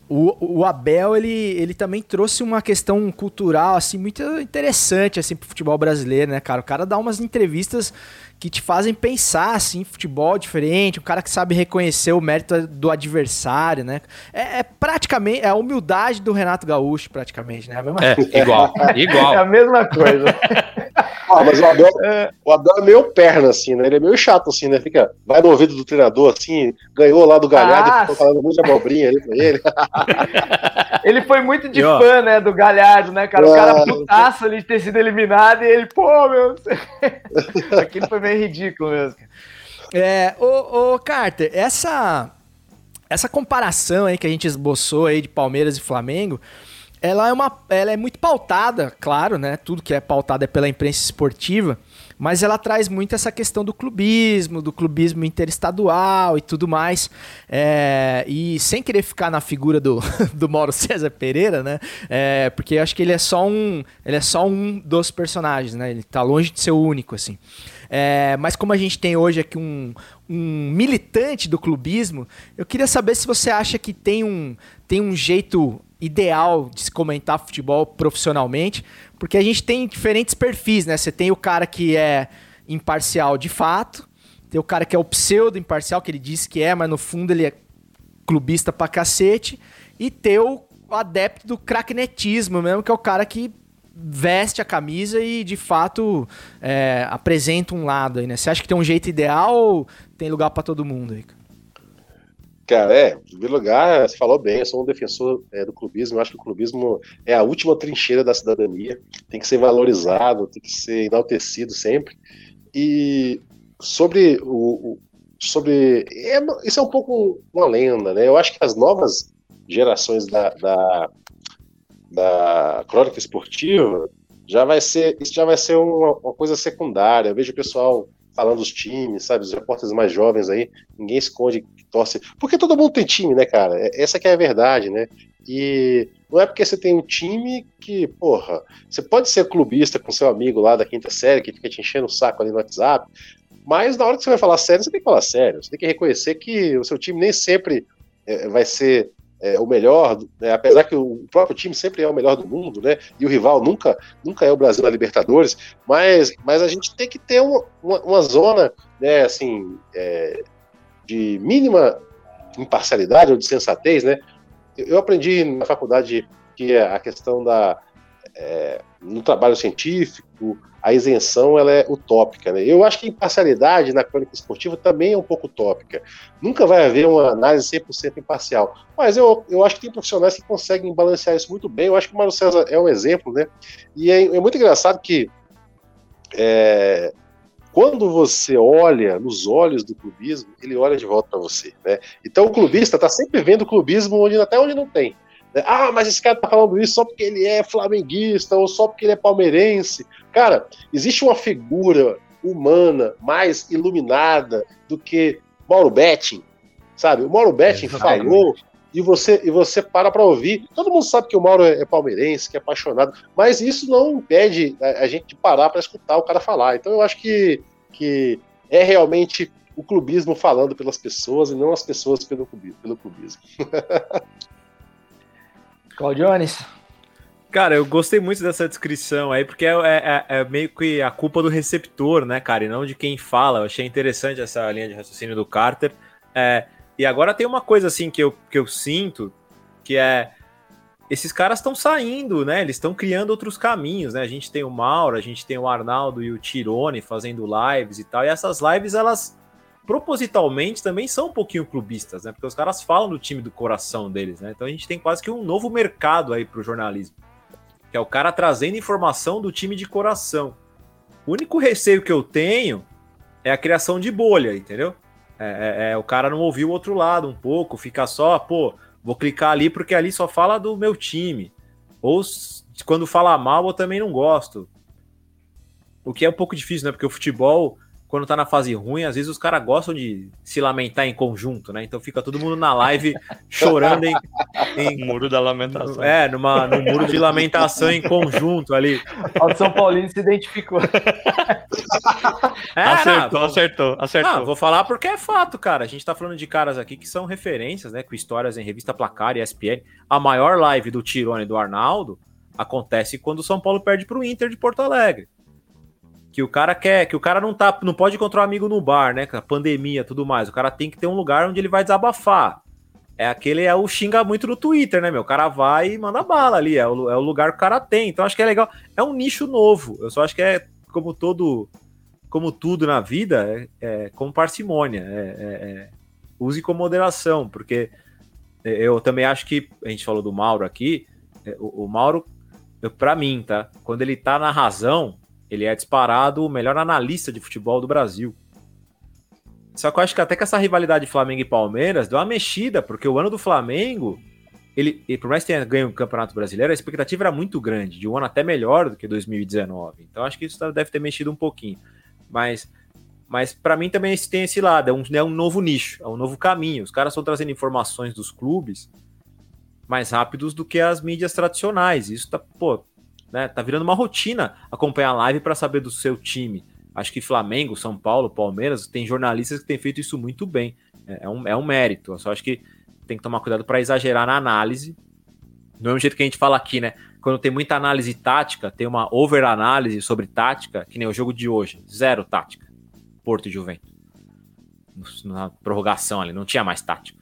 o, o Abel, ele, ele também trouxe uma questão cultural, assim, muito interessante, assim, pro futebol brasileiro, né, cara? O cara dá umas entrevistas que te fazem pensar, assim, futebol diferente, um cara que sabe reconhecer o mérito do adversário, né? É, é praticamente, é a humildade do Renato Gaúcho, praticamente, né? É, igual, *laughs* igual. É a mesma coisa. Ah, mas o Abel, é. o Abel é meio perna, assim, né? Ele é meio chato, assim, né? Fica, vai no ouvido do treinador, assim, ganhou lá do Galhardo, ah, ficou falando muita abobrinha ali pra ele. *laughs* ele foi muito de e, fã, né, do Galhardo, né, cara? O cara ah, putaço ali de ter sido eliminado e ele, pô, meu... *laughs* Aquilo foi meio é ridículo mesmo. É, ô, ô Carter, essa essa comparação aí que a gente esboçou aí de Palmeiras e Flamengo, ela é uma ela é muito pautada, claro, né? Tudo que é pautado é pela imprensa esportiva, mas ela traz muito essa questão do clubismo, do clubismo interestadual e tudo mais. É, e sem querer ficar na figura do, *laughs* do Mauro César Pereira, né? É, porque eu acho que ele é só um ele é só um dos personagens, né? Ele tá longe de ser o único assim. É, mas como a gente tem hoje aqui um, um militante do clubismo, eu queria saber se você acha que tem um, tem um jeito ideal de se comentar futebol profissionalmente, porque a gente tem diferentes perfis, né? Você tem o cara que é imparcial de fato, tem o cara que é o pseudo imparcial, que ele diz que é, mas no fundo ele é clubista pra cacete, e tem o adepto do cracknetismo mesmo, que é o cara que veste a camisa e de fato é, apresenta um lado aí, né? Você acha que tem um jeito ideal ou tem lugar para todo mundo aí? Cara, é, em primeiro lugar, você falou bem, eu sou um defensor é, do clubismo, eu acho que o clubismo é a última trincheira da cidadania, tem que ser valorizado, tem que ser enaltecido sempre. E sobre o. o sobre. É, isso é um pouco uma lenda, né? Eu acho que as novas gerações da, da, da crônica esportiva, já vai ser, isso já vai ser uma, uma coisa secundária. Eu vejo o pessoal falando dos times, sabe, os repórteres mais jovens aí, ninguém esconde que torce, porque todo mundo tem time, né, cara? É, essa que é a verdade, né? E não é porque você tem um time que, porra, você pode ser clubista com seu amigo lá da quinta série que fica te enchendo o saco ali no WhatsApp, mas na hora que você vai falar sério, você tem que falar sério. Você tem que reconhecer que o seu time nem sempre é, vai ser é, o melhor, né? apesar que o próprio time sempre é o melhor do mundo, né? E o rival nunca, nunca é o Brasil na Libertadores, mas, mas a gente tem que ter uma, uma, uma zona, né, assim, é, de mínima imparcialidade ou de sensatez, né? Eu aprendi na faculdade que a questão da é, no trabalho científico, a isenção ela é utópica. Né? Eu acho que a imparcialidade na crônica esportiva também é um pouco utópica. Nunca vai haver uma análise 100% imparcial. Mas eu, eu acho que tem profissionais que conseguem balancear isso muito bem. Eu acho que o Mário César é um exemplo. Né? E é, é muito engraçado que é, quando você olha nos olhos do clubismo, ele olha de volta para você. Né? Então o clubista está sempre vendo o clubismo onde, até onde não tem. Ah, mas esse cara tá falando isso só porque ele é flamenguista ou só porque ele é palmeirense. Cara, existe uma figura humana mais iluminada do que Mauro Betting, sabe? O Mauro Betting falou e você e você para para ouvir. Todo mundo sabe que o Mauro é, é palmeirense, que é apaixonado, mas isso não impede a, a gente de parar para escutar o cara falar. Então eu acho que, que é realmente o clubismo falando pelas pessoas e não as pessoas. Pelo clubismo. *laughs* Claudiones? Cara, eu gostei muito dessa descrição aí, porque é, é, é, meio que a culpa do receptor, né, cara, e não de quem fala. Eu achei interessante essa linha de raciocínio do Carter. É, e agora tem uma coisa assim que eu, que eu sinto, que é esses caras estão saindo, né? Eles estão criando outros caminhos, né? A gente tem o Mauro, a gente tem o Arnaldo e o Tirone fazendo lives e tal. E essas lives, elas propositalmente também são um pouquinho clubistas, né? Porque os caras falam do time do coração deles, né? Então a gente tem quase que um novo mercado aí para o jornalismo, que é o cara trazendo informação do time de coração. O único receio que eu tenho é a criação de bolha, entendeu? É, é, é o cara não ouvir o outro lado um pouco, ficar só, pô, vou clicar ali porque ali só fala do meu time. Ou quando fala mal, eu também não gosto. O que é um pouco difícil, né? Porque o futebol quando tá na fase ruim, às vezes os caras gostam de se lamentar em conjunto, né? Então fica todo mundo na live *laughs* chorando em. em muro da lamentação. É, numa, num muro de lamentação em conjunto ali. O São Paulino se identificou. *laughs* É, acertou, não, acertou, acertou. Não, vou falar porque é fato, cara. A gente tá falando de caras aqui que são referências, né? Com histórias em revista Placar e ESPN. A maior live do Tirone e do Arnaldo acontece quando o São Paulo perde pro Inter de Porto Alegre que o cara quer, que o cara não tá, não pode encontrar um amigo no bar, né? A pandemia, tudo mais. O cara tem que ter um lugar onde ele vai desabafar. É aquele é o xinga muito no Twitter, né, meu? O cara vai e manda bala ali, é o, é o lugar que o cara tem. Então acho que é legal. É um nicho novo. Eu só acho que é como todo, como tudo na vida, é, é com parcimônia. É, é, é use com moderação, porque eu também acho que a gente falou do Mauro aqui. É, o, o Mauro, para mim, tá? Quando ele tá na razão, ele é disparado o melhor analista de futebol do Brasil. Só que eu acho que até que essa rivalidade Flamengo e Palmeiras deu uma mexida, porque o ano do Flamengo, ele, por mais que tenha ganho o Campeonato Brasileiro, a expectativa era muito grande, de um ano até melhor do que 2019. Então acho que isso deve ter mexido um pouquinho. Mas, mas para mim também tem esse lado, é um, é um novo nicho, é um novo caminho. Os caras estão trazendo informações dos clubes mais rápidos do que as mídias tradicionais. Isso tá, pô, né? Tá virando uma rotina acompanhar a live para saber do seu time. Acho que Flamengo, São Paulo, Palmeiras, tem jornalistas que têm feito isso muito bem. É, é um, é um mérito. Eu só acho que tem que tomar cuidado para exagerar na análise. Do mesmo jeito que a gente fala aqui, né? Quando tem muita análise tática, tem uma over-análise sobre tática, que nem o jogo de hoje. Zero tática. Porto e Juventus. Na prorrogação ali, não tinha mais tática. *laughs*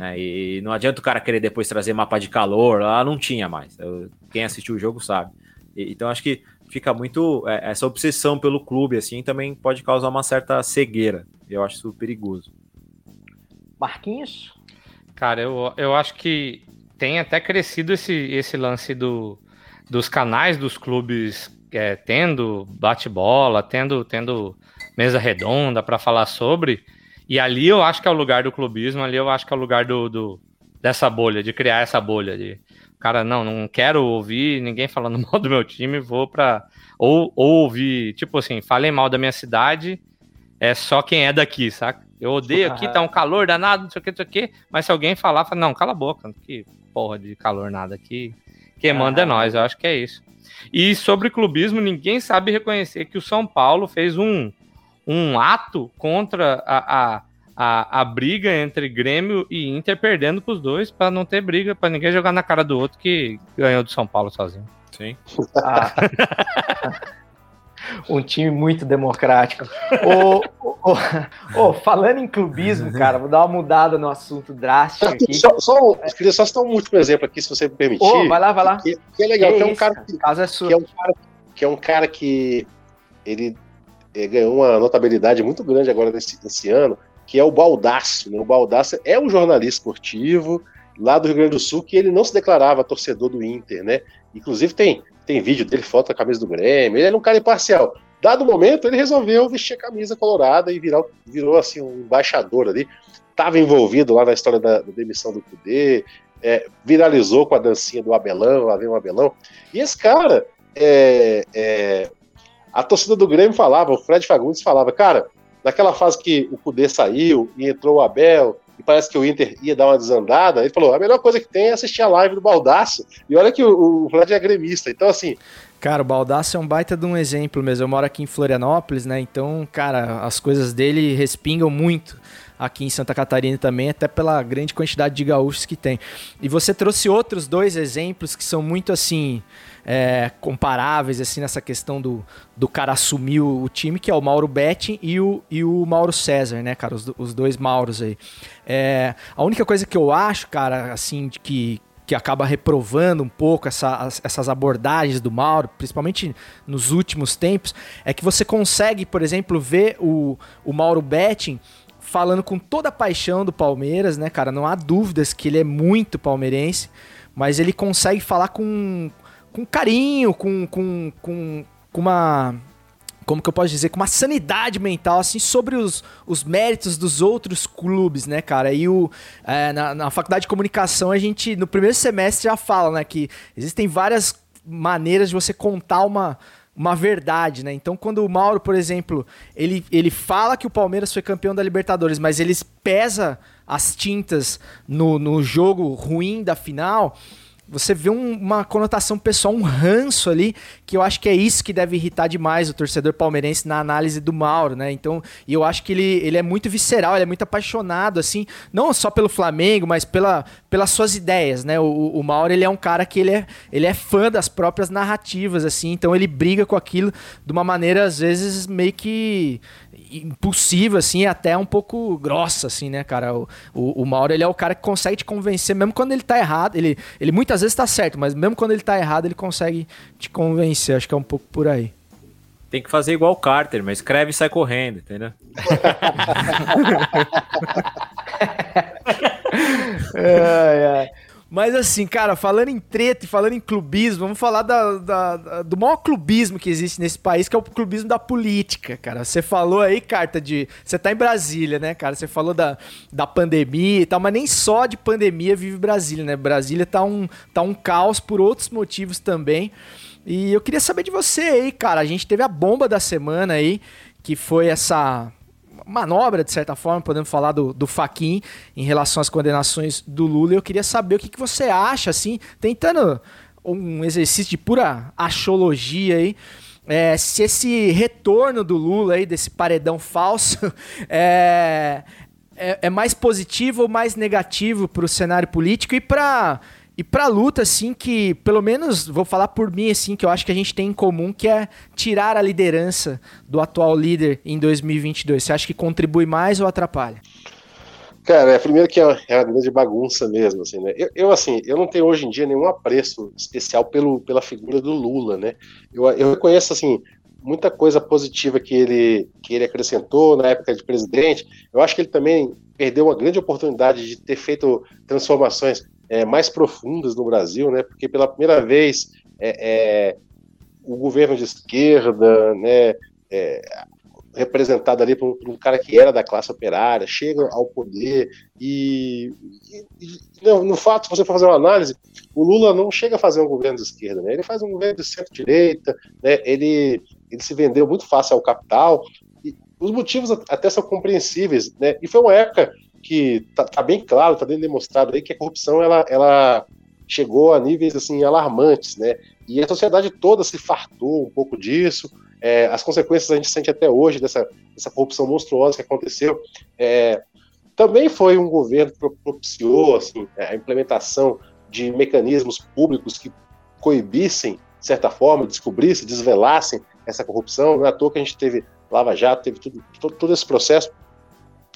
É, e não adianta o cara querer depois trazer mapa de calor, lá não tinha mais. Eu, quem assistiu o jogo sabe. E, então acho que fica muito. É, essa obsessão pelo clube, assim, também pode causar uma certa cegueira. Eu acho isso perigoso. Marquinhos? Cara, eu, eu acho que tem até crescido esse, esse lance do, dos canais dos clubes é, tendo bate-bola, tendo, tendo mesa redonda para falar sobre. E ali eu acho que é o lugar do clubismo, ali eu acho que é o lugar do, do, dessa bolha, de criar essa bolha de cara, não, não quero ouvir ninguém falando *laughs* mal do meu time, vou para ou, ou ouvir, tipo assim, falem mal da minha cidade, é só quem é daqui, saca? Eu odeio aqui, *laughs* tá um calor danado, não sei o que, não sei o que, mas se alguém falar, fala, não, cala a boca, que porra de calor nada aqui. Quem manda é nós, eu acho que é isso. E sobre clubismo, ninguém sabe reconhecer que o São Paulo fez um, um ato contra a, a, a, a briga entre Grêmio e Inter, perdendo pros dois, para não ter briga, para ninguém jogar na cara do outro que ganhou do São Paulo sozinho. Sim. Ah. *laughs* um time muito democrático. ô, ô, ô, falando em clubismo, cara, vou dar uma mudada no assunto drástico aqui. Só, só, eu queria só citar um último exemplo aqui, se você me permitir. Ô, vai lá, vai lá. Que, que é legal, Que que, é um isso, cara que, casa é sua. que é um cara que é um cara que ele eh, ganhou uma notabilidade muito grande agora nesse, nesse ano, que é o Baldaço. Né? O Baldaço é um jornalista esportivo lá do Rio Grande do Sul que ele não se declarava torcedor do Inter, né? Inclusive tem, tem vídeo dele, foto da camisa do Grêmio, ele era um cara imparcial. Dado o momento, ele resolveu vestir a camisa colorada e virar, virou assim um embaixador ali. Estava envolvido lá na história da, da demissão do Cudê, é, viralizou com a dancinha do Abelão, lá vem o Abelão. E esse cara, é, é, a torcida do Grêmio falava, o Fred Fagundes falava, cara, naquela fase que o Cudê saiu e entrou o Abel, e parece que o Inter ia dar uma desandada, ele falou, a melhor coisa que tem é assistir a live do Baldaço. E olha que o, o Fred é gremista, então assim, Cara, o Baldaço é um baita de um exemplo mesmo. Eu moro aqui em Florianópolis, né? Então, cara, as coisas dele respingam muito aqui em Santa Catarina também, até pela grande quantidade de gaúchos que tem. E você trouxe outros dois exemplos que são muito assim. É, comparáveis assim nessa questão do, do cara assumir o, time, que é o Mauro Betting e o, e o Mauro César, né, cara? Os, os dois Mauros aí. É, a única coisa que eu acho, cara, assim, de que, que acaba reprovando um pouco essa- as- essas abordagens do Mauro, principalmente nos últimos tempos, é que você consegue, por exemplo, ver o, o Mauro Betting falando com toda a paixão do Palmeiras, né, cara? Não há dúvidas que ele é muito palmeirense, mas ele consegue falar com, com carinho, com, com, com, com uma como que eu posso dizer, com uma sanidade mental, assim, sobre os, os méritos dos outros clubes, né, cara? E o, é, na, na faculdade de comunicação, a gente, no primeiro semestre, já fala, né, que existem várias maneiras de você contar uma, uma verdade, né? Então, quando o Mauro, por exemplo, ele, ele fala que o Palmeiras foi campeão da Libertadores, mas ele pesa as tintas no, no jogo ruim da final, você vê um- uma conotação pessoal, um ranço ali, que eu acho que é isso que deve irritar demais o torcedor palmeirense na análise do Mauro, né? Então, e eu acho que ele, ele é muito visceral, ele é muito apaixonado, assim, não só pelo Flamengo, mas pela, pelas suas ideias, né? O, o Mauro, ele é um cara que ele é, ele é fã das próprias narrativas, assim, então ele briga com aquilo de uma maneira, às vezes, meio que impulsiva, assim, até um pouco grossa, assim, né, cara? O, o, o Mauro, ele é o cara que consegue te convencer, mesmo quando ele tá errado. Ele, ele muitas vezes tá certo, mas mesmo quando ele tá errado, ele consegue te convencer. Acho que é um pouco por aí. Tem que fazer igual o Carter, mas escreve e sai correndo, entendeu? *laughs* Mas assim, cara, falando em treta e falando em clubismo, vamos falar da- da- da- do maior clubismo que existe nesse país, que é o clubismo da política, cara. Você falou aí, carta de. Você tá em Brasília, né, cara? Você falou da, da pandemia e tal, mas nem só de pandemia vive Brasília, né? Brasília tá um, tá um caos por outros motivos também. E eu queria saber de você aí, cara. A gente teve a bomba da semana aí, que foi essa manobra, de certa forma, podemos falar do, do Faquin em relação às condenações do Lula. Eu queria saber o que, que você acha, assim, tentando um exercício de pura achologia aí. é, se esse retorno do Lula aí, desse paredão falso, *laughs* é, é, é mais positivo ou mais negativo para o cenário político e para e pra luta, assim, que, pelo menos, vou falar por mim, assim, que eu acho que a gente tem em comum, que é tirar a liderança do atual líder em 2022. Você acha que contribui mais ou atrapalha? Cara, é, primeiro que é é uma grande bagunça mesmo, assim, né? Eu, eu, assim, eu não tenho hoje em dia nenhum apreço especial pelo, pela figura do Lula, né? Eu, eu reconheço, assim, muita coisa positiva que ele, que ele acrescentou na época de presidente. Eu acho que ele também perdeu uma grande oportunidade de ter feito transformações é, mais profundas no Brasil, né? Porque pela primeira vez é, é, o governo de esquerda, né? é, representado ali por por um, cara que era da classe operária, chega ao poder e, e, no, no, fato, se você for fazer uma análise, o Lula não chega a fazer um governo de esquerda, né? ele faz um governo de centro-direita, né? ele, ele se vendeu muito fácil ao capital, e os motivos até são compreensíveis, né? e foi uma época que tá, tá bem claro, tá bem demonstrado aí que a corrupção ela, ela chegou a níveis assim alarmantes, né? E a sociedade toda se fartou um pouco disso. É, as consequências a gente sente até hoje dessa, dessa corrupção monstruosa que aconteceu. É, também foi um governo que propiciou assim, a implementação de mecanismos públicos que coibissem, de certa forma, descobrissem, desvelassem essa corrupção. Não é à toa que a gente teve Lava Jato, teve tudo, todo, todo esse processo.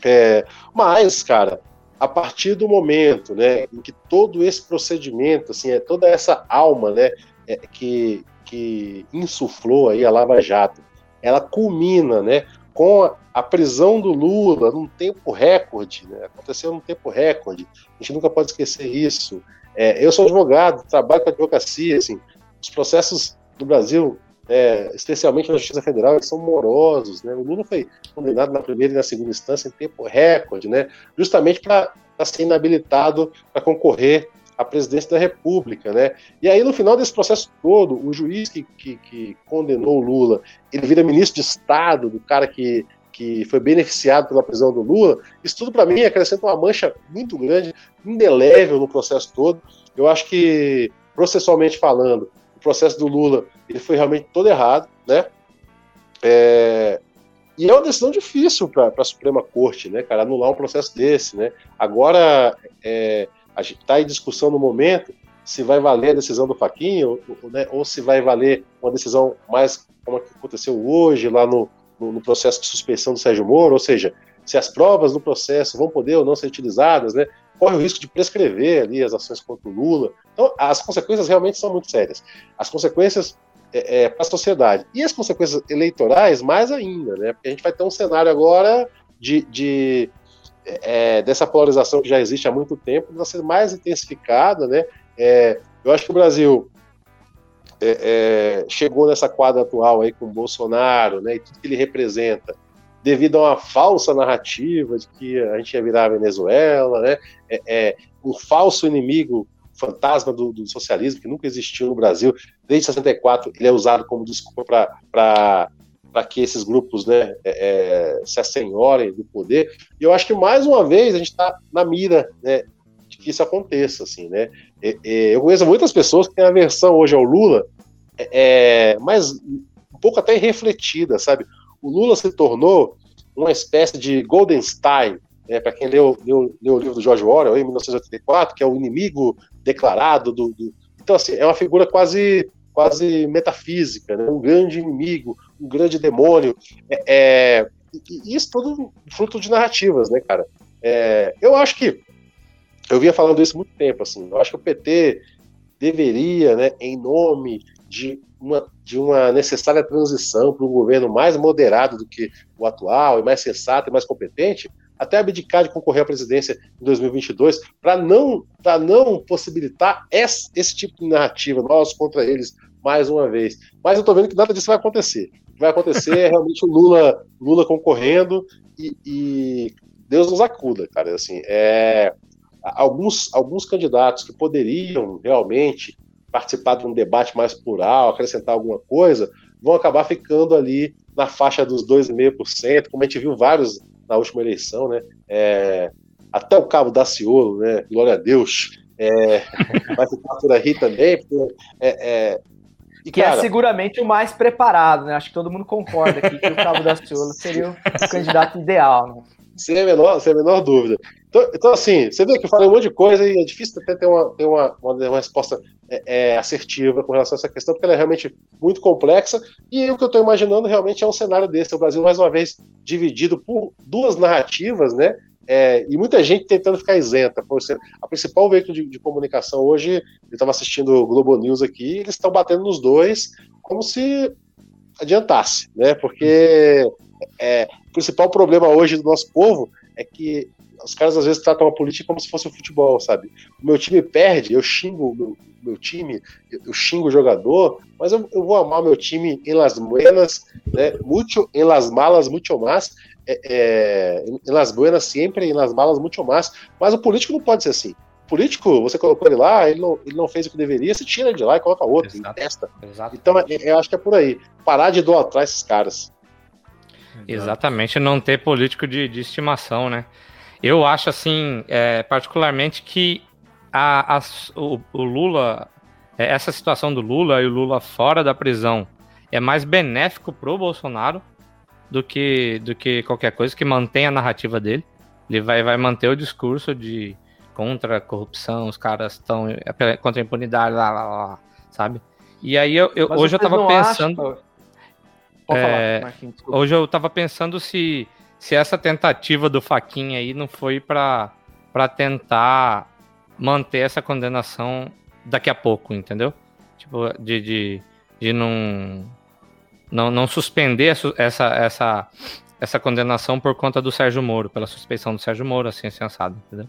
É, mas, cara, a partir do momento né, em que todo esse procedimento, assim, é toda essa alma né, é, que, que insuflou aí a Lava Jato, ela culmina né, com a, prisão do Lula num tempo recorde, né, aconteceu num tempo recorde, a gente nunca pode esquecer isso. É, eu sou advogado, trabalho com advocacia, assim, os processos do Brasil, é, especialmente na Justiça Federal, eles são morosos. Né? O Lula foi condenado na primeira e na segunda instância em tempo recorde, né? justamente para ser inabilitado para concorrer a presidência da República, né? E aí, no final desse processo todo, o juiz que, que, que condenou o Lula, ele vira ministro de Estado do cara que, que foi beneficiado pela prisão do Lula. Isso tudo, para mim, acrescenta uma mancha muito grande, indelével no processo todo. Eu acho que, processualmente falando, o processo do Lula ele foi realmente todo errado, né? É, e é uma decisão difícil para a Suprema Corte, né, cara, anular um processo desse, né? Agora, é, a gente está em discussão no momento se vai valer a decisão do Faquinho ou, né, ou se vai valer uma decisão mais como aconteceu hoje lá no, no, no, processo de suspeição do Sérgio Moro, ou seja, se as provas do processo vão poder ou não ser utilizadas, né, corre o risco de prescrever ali as ações contra o Lula. Então, as consequências realmente são muito sérias. As consequências é, é, para a sociedade. E as consequências eleitorais, mais ainda, né? Porque a gente vai ter um cenário agora de, de é, dessa polarização que já existe há muito tempo, vai ser mais intensificada, né? É, eu acho que o Brasil é, é, chegou nessa quadra atual aí com o Bolsonaro, né? E tudo que ele representa, devido a uma falsa narrativa de que a gente ia virar a Venezuela, né? É, é um falso inimigo fantasma do, do, socialismo que nunca existiu no Brasil. Desde 64 ele é usado como desculpa para para que esses grupos né, é, é, se assenhorem do poder. E eu acho que mais uma vez a gente está na mira né, de que isso aconteça. Assim, né? E, e, eu conheço muitas pessoas que têm aversão hoje ao Lula, é, é mas um pouco até irrefletida, sabe? O Lula se tornou uma espécie de Goldenstein, né, para quem leu, leu, leu, o livro do George Orwell, em 1984, que é o inimigo declarado do, do... Então, assim, é uma figura quase quase metafísica, né? um grande inimigo, um grande demônio. É, é, e isso tudo fruto de narrativas, né, cara? É, eu acho que eu vinha falando isso muito tempo, assim. Eu acho que o PT deveria, né, em nome de uma, de uma necessária transição para um governo mais moderado do que o atual, e mais sensato e mais competente, até abdicar de concorrer à presidência em 2022, para não, não possibilitar esse, esse, tipo de narrativa, nós contra eles, mais uma vez. Mas eu estou vendo que nada disso vai acontecer. O que vai acontecer é *laughs* realmente o Lula, Lula concorrendo e, e Deus nos acuda, cara. Assim, é, alguns, alguns candidatos que poderiam realmente participar de um debate mais plural, acrescentar alguma coisa, vão acabar ficando ali na faixa dos 2,5%, como a gente viu vários na última eleição, né? É, até o Cabo Daciolo, né? Glória a Deus. É, *laughs* vai ficar por aí também, porque é, é e, que é cara, é seguramente o mais preparado, né? Acho que todo mundo concorda aqui que o Cabo Daciolo seria o *laughs* candidato ideal, né? Sem a menor, sem a menor dúvida. Então, então, assim, você vê que eu falei um monte de coisa e é difícil até ter uma, ter uma, uma, resposta é, é, assertiva com relação a essa questão, porque ela é realmente muito complexa. E o que eu estou imaginando realmente é um cenário desse: o Brasil, mais uma vez, dividido por duas narrativas, né? É, e muita gente tentando ficar isenta. Por exemplo, a principal veículo de, de comunicação hoje, eu estava assistindo o Globo News aqui, eles estão batendo nos dois como se adiantasse, né? Porque é, o principal problema hoje do nosso povo é que os caras às vezes tratam a política como se fosse o futebol, sabe? O meu time perde, eu xingo o meu, meu time, eu xingo o jogador, mas eu, eu, vou amar o meu time em las buenas, né? Mucho, em las malas, mucho más. É, é, em las buenas sempre, em las malas, mucho más. Mas o político não pode ser assim. O político, você colocou ele lá, ele não, ele não fez o que deveria, você tira ele de lá e coloca outro, Exato. testa. Então, é, eu acho que é por aí. Parar de idolatrar esses caras. Exatamente, não ter político de, de estimação, né? Eu acho, assim, é, particularmente que a, a o, o, Lula, é, essa situação do Lula e o Lula fora da prisão é mais benéfico pro Bolsonaro do que, do que qualquer coisa que mantém a narrativa dele. Ele vai, vai manter o discurso de contra a corrupção, os caras estão é, contra a impunidade, lá, lá, lá, sabe? E aí eu, eu hoje eu tava pensando. Acham... É, falar, hoje eu tava pensando se, se essa tentativa do Faquinha aí não foi para tentar manter essa condenação daqui a pouco, entendeu? Tipo, de, de, de não, não, não suspender essa, essa, essa condenação por conta do Sérgio Moro, pela suspeição do Sérgio Moro, assim, sensado, entendeu?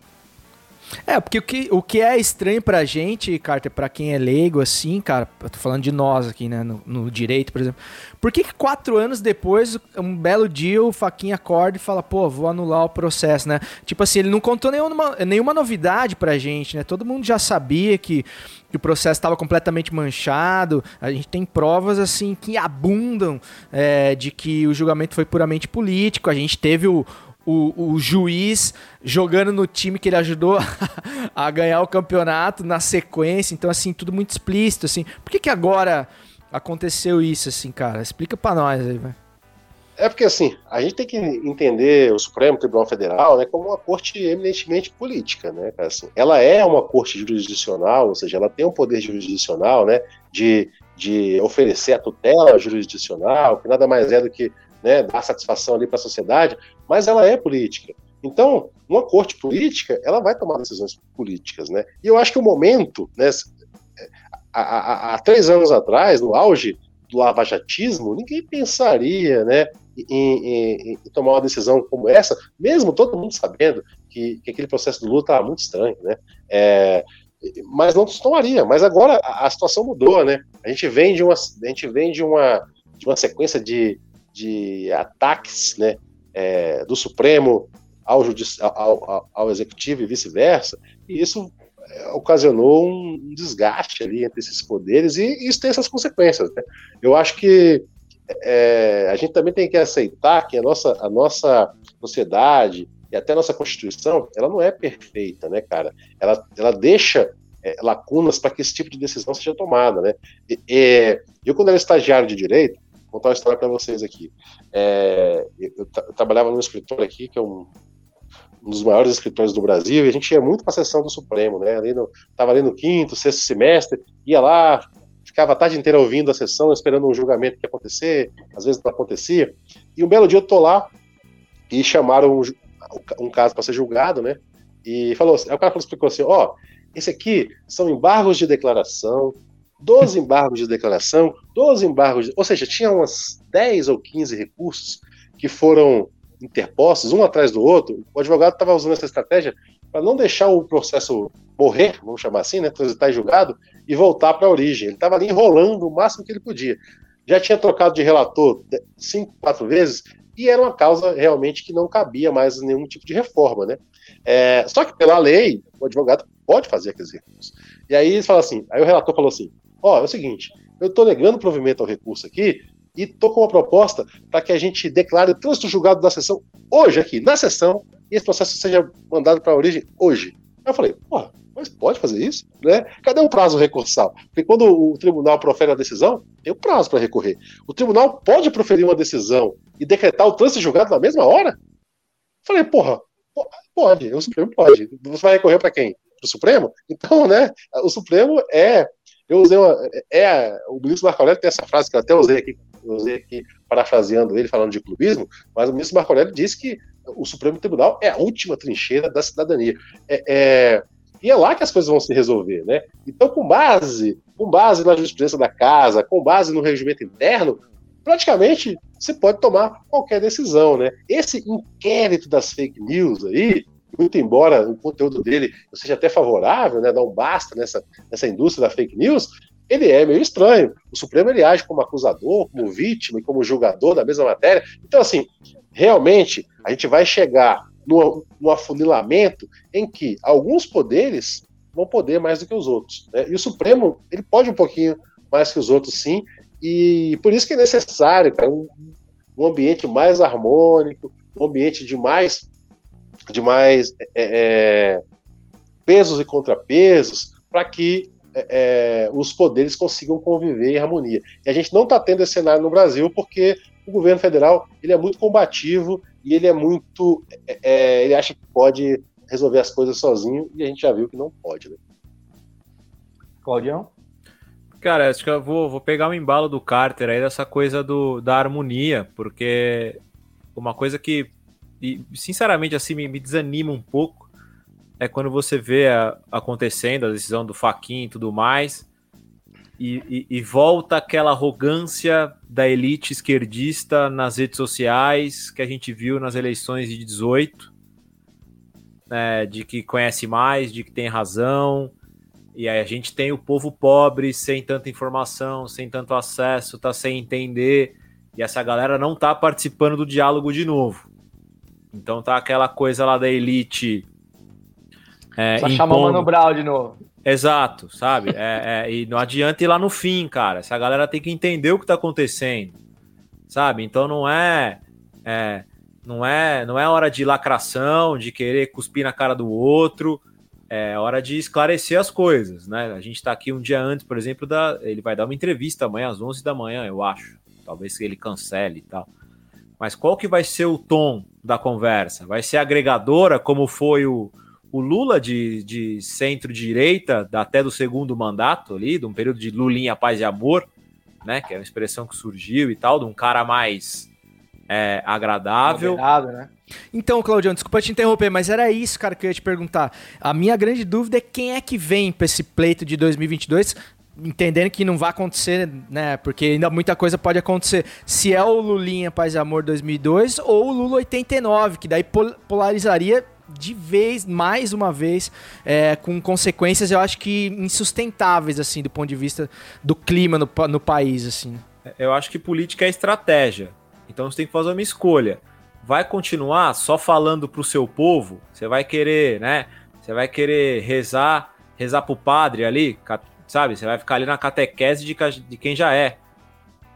É, porque o que, o que é estranho pra gente, Carter, pra quem é leigo, assim, cara, eu tô falando de nós aqui, né, no, no direito, por exemplo. Por que, que quatro anos depois, um belo dia, o Faquinha acorda e fala, pô, vou anular o processo, né? Tipo assim, ele não contou nenhuma, nenhuma novidade pra gente, né? Todo mundo já sabia que, que o processo estava completamente manchado. A gente tem provas, assim, que abundam é, de que o julgamento foi puramente político. A gente teve o o, o juiz jogando no time que ele ajudou *laughs* a ganhar o campeonato na sequência. Então, assim, tudo muito explícito, assim. Por que, que agora aconteceu isso, assim, cara? Explica para nós aí, vai. É porque, assim, a gente tem que entender o Supremo Tribunal Federal né, como uma corte eminentemente política, né, Assim, ela é uma corte jurisdicional, ou seja, ela tem um poder jurisdicional, né, de, de oferecer a tutela jurisdicional, que nada mais é do que né, dar satisfação ali para a sociedade, mas ela é política. Então, uma corte política, ela vai tomar decisões políticas, né? E eu acho que o momento, né, há, há, há três anos atrás, no auge do lavajatismo, ninguém pensaria, né, em, em, em, tomar uma decisão como essa, mesmo todo mundo sabendo que, que aquele processo do Lula estava muito estranho, né? É, mas não tomaria. Mas agora a, a, situação mudou, né? A gente vem de uma, a gente vem de uma, de uma sequência de, de ataques né, é, do Supremo ao, ao, ao, Executivo e vice-versa, e isso é, ocasionou um desgaste ali entre esses poderes, e isso tem essas consequências. Né? Eu acho que é, a gente também tem que aceitar que a nossa, a nossa sociedade e até a nossa Constituição, ela não é perfeita, né, cara? Ela, ela deixa é, lacunas para que esse tipo de decisão seja tomada, né? E, e, eu, quando era estagiário de Direito, contar uma história para vocês aqui. É, eu, eu, trabalhava num escritório aqui, que é um, um, dos maiores escritórios do Brasil, e a gente ia muito para a sessão do Supremo, né? Ali no, tava ali no quinto, sexto semestre, ia lá, ficava a tarde inteira ouvindo a sessão, esperando um julgamento que ia acontecer, às vezes não acontecia. E um belo dia eu tô lá e chamaram um, um caso para ser julgado, né? E falou, o cara explicou assim: ó, oh, esse aqui são embargos de declaração, 12 embargos de declaração, 12 embargos, de, ou seja, tinha umas 10 ou 15 recursos que foram interpostos, um atrás do outro. O advogado estava usando essa estratégia para não deixar o processo morrer, vamos chamar assim, né, transitar em julgado, e voltar para a origem. Ele estava ali enrolando o máximo que ele podia. Já tinha trocado de relator cinco, quatro vezes, e era uma causa realmente que não cabia mais nenhum tipo de reforma, né? É, só que pela lei, o advogado pode fazer aqueles recursos. E aí ele fala assim, aí o relator falou assim, Ó, é o seguinte, eu estou negando provimento ao recurso aqui e estou com uma proposta para que a gente declare o trânsito julgado da sessão hoje aqui, na sessão, e esse processo seja mandado para a origem hoje. Aí eu falei, porra, mas pode fazer isso? Né? Cadê o prazo recursal? Porque quando o tribunal profere a decisão, tem um prazo para recorrer. O tribunal pode proferir uma decisão e decretar o trânsito julgado na mesma hora? Falei, porra, pode, o Supremo pode. Você vai recorrer para quem? Para o Supremo? Então, né, o Supremo é eu usei uma. É, o ministro Marco Aurélio tem essa frase que eu até usei aqui, usei aqui parafraseando ele, falando de clubismo, mas o ministro Marco Aurélio disse que o Supremo Tribunal é a última trincheira da cidadania. É, é, e é lá que as coisas vão se resolver, né? Então, com base, com base na jurisprudência da casa, com base no regimento interno, praticamente você pode tomar qualquer decisão, né? Esse inquérito das fake news aí, muito embora o conteúdo dele seja até favorável, né, não basta nessa, nessa indústria da fake news, ele é meio estranho. O Supremo ele age como acusador, como vítima e como julgador da mesma matéria. Então, assim, realmente a gente vai chegar no, no afunilamento em que alguns poderes vão poder mais do que os outros. Né? E o Supremo ele pode um pouquinho mais que os outros, sim. E por isso que é necessário cara, um, um ambiente mais harmônico, um ambiente de mais, de mais é, é, pesos e contrapesos, para que é, é, os poderes consigam conviver em harmonia. E a gente não está tendo esse cenário no Brasil porque o governo federal ele é muito combativo e ele é muito, é, é, ele acha que pode resolver as coisas sozinho e a gente já viu que não pode. Né? Claudião? Cara, acho que eu vou, vou pegar o um embalo do Carter aí dessa coisa do, da harmonia, porque uma coisa que, sinceramente, assim, me, me desanima um pouco é quando você vê a, acontecendo a decisão do Faquin e tudo mais, e, e, e, volta aquela arrogância da elite esquerdista nas redes sociais que a gente viu nas eleições de 18, né, de que conhece mais, de que tem razão, e aí a gente tem o povo pobre sem tanta informação, sem tanto acesso, tá sem entender, e essa galera não tá participando do diálogo de novo. Então tá aquela coisa lá da elite é, Só impondo... chamar o Mano Brown de novo. Exato, sabe? É, é, e não adianta ir lá no fim, cara. Essa galera tem que entender o que tá acontecendo, sabe? Então não é, é, não é, não é hora de lacração, de querer cuspir na cara do outro. É hora de esclarecer as coisas, né? A gente tá aqui um dia antes, por exemplo, da, ele vai dar uma entrevista amanhã às 11 da manhã, eu acho. Talvez ele cancele e tal. Mas qual que vai ser o tom da conversa? Vai ser agregadora, como foi o, o Lula de, de centro-direita, até do segundo mandato ali, de um período de Lulinha, paz e amor, né? Que é uma expressão que surgiu e tal, de um cara mais é, agradável. né? Então, Claudião, desculpa te interromper, mas era isso, cara, que eu ia te perguntar. A minha grande dúvida é quem é que vem para esse pleito de 2022 entendendo que não vai acontecer, né? Porque ainda muita coisa pode acontecer. Se é o Lulinha Paz e Amor 2002 ou o Lula 89, que daí polarizaria de vez, mais uma vez, é, com consequências, eu acho que insustentáveis, assim, do ponto de vista do clima no, no país, assim. Eu acho que política é estratégia. Então você tem que fazer uma escolha. Vai continuar só falando pro seu povo? Você vai querer, né? Você vai querer rezar, rezar pro padre ali, sabe? Você vai ficar ali na catequese de, de quem já é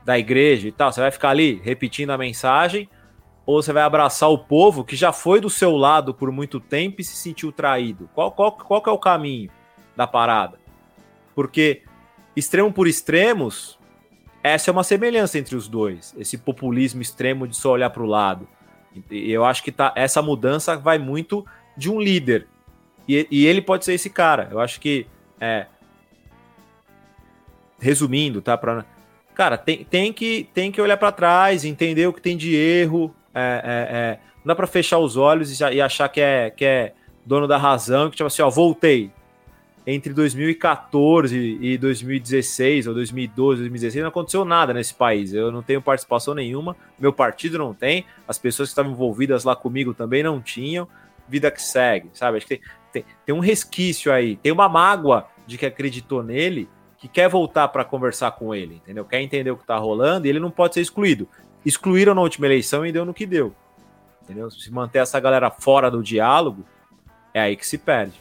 da igreja e tal. Você vai ficar ali repetindo a mensagem ou você vai abraçar o povo que já foi do seu lado por muito tempo e se sentiu traído? Qual, qual, qual que é o caminho da parada? Porque extremo por extremos, essa é uma semelhança entre os dois. Esse populismo extremo de só olhar para o lado. E eu acho que tá, essa mudança vai muito de um líder. E, e ele pode ser esse cara. Eu acho que, é, resumindo, tá? Pra, cara, tem, tem, que, tem que olhar para trás, entender o que tem de erro, é, é, é, não dá para fechar os olhos e, e, achar que é, que é dono da razão, que tipo assim, ó, voltei. Entre 2014 e 2016, ou 2012, 2016, não aconteceu nada nesse país. Eu não tenho participação nenhuma, meu partido não tem, as pessoas que estavam envolvidas lá comigo também não tinham. Vida que segue, sabe? Acho que tem, tem, tem um resquício aí, tem uma mágoa de que acreditou nele, que quer voltar para conversar com ele, entendeu? Quer entender o que tá rolando e ele não pode ser excluído excluíram na última eleição e deu no que deu. Entendeu? Se manter essa galera fora do diálogo, é aí que se perde.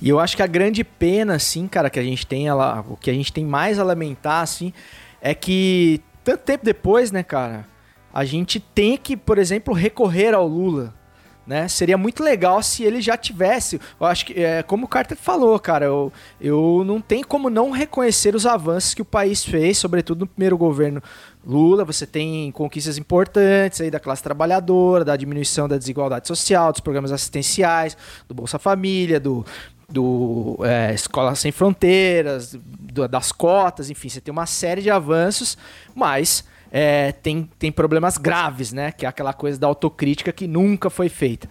E eu acho que a grande pena, assim, cara, que a gente tem, ela, o que a gente tem mais a lamentar, assim, é que tanto tempo depois, né, cara, a gente tem que, por exemplo, recorrer ao Lula. Né? Seria muito legal se ele já tivesse. Eu acho que, é, como o Carter falou, cara, eu, eu não tenho como não reconhecer os avanços que o país fez, sobretudo no primeiro governo Lula, você tem conquistas importantes aí da classe trabalhadora, da diminuição da desigualdade social, dos programas assistenciais, do Bolsa Família, do, do é, Escola Sem Fronteiras, do, das cotas, enfim, você tem uma série de avanços, mas é, tem, tem problemas graves, né? Que é aquela coisa da autocrítica que nunca foi feita.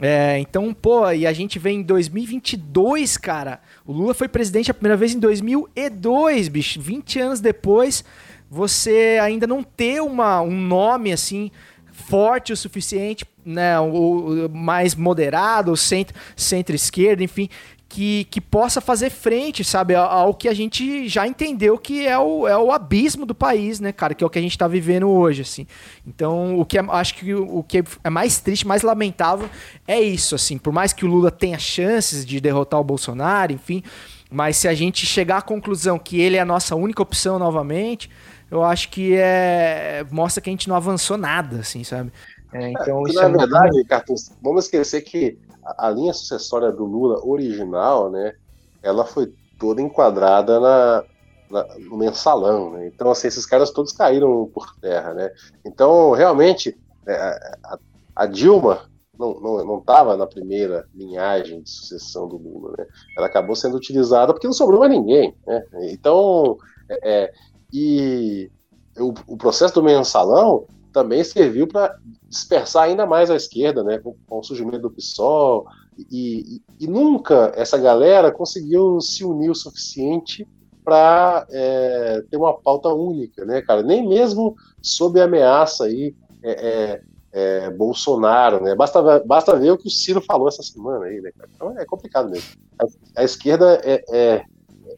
É, então, pô, e a gente vem em 2022, cara. O Lula foi presidente a primeira vez em 2002, bicho. 20 anos depois você ainda não ter uma, um nome assim forte o suficiente né, o, mais moderado, centro, centro-esquerda, enfim, que, que possa fazer frente, sabe, ao, que a gente já entendeu que é o, é o abismo do país, né, cara, que é o que a gente tá vivendo hoje, assim. Então, o que é, acho que o, que é mais triste, mais lamentável é isso, assim, por mais que o Lula tenha chances de derrotar o Bolsonaro, enfim, mas se a gente chegar à conclusão que ele é a nossa única opção novamente, eu acho que é mostra que a gente não avançou nada, assim, sabe? É, então, é, isso na é verdade, muito... Carlos, vamos esquecer que a, linha sucessória do Lula original, né, ela foi toda enquadrada na, na, no mensalão, né? Então, assim, esses caras todos caíram por terra, né? Então, realmente, é, a, a Dilma não estava não, não na primeira linhagem de sucessão do Lula, né? Ela acabou sendo utilizada porque não sobrou mais ninguém, né? Então, é, é e o, o processo do mensalão também serviu para dispersar ainda mais a esquerda, né, com, com o surgimento do PSOL, e, e, e, nunca essa galera conseguiu se unir o suficiente para é, ter uma pauta única, né, cara? Nem mesmo sob ameaça aí é, é, é, Bolsonaro, né? Basta, basta ver o que o Ciro falou essa semana aí, né, cara? Então é complicado mesmo. A, a esquerda é, é,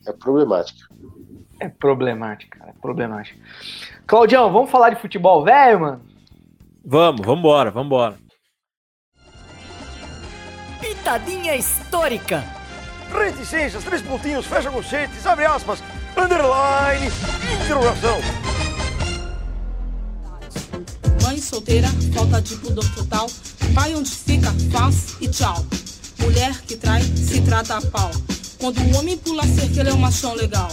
é problemática. É problemática, cara, é problemática. Claudião, vamos falar de futebol velho, mano? Vamos, vamos embora, vamos embora. Pitadinha histórica. Reticências, três pontinhos, fecha conchetes, abre aspas, underline, interrogação. Mãe solteira, falta de pudor total. Pai onde fica, faz e tchau. Mulher que trai, se trata a pau. Quando o homem pula cerca, ele é um machão legal.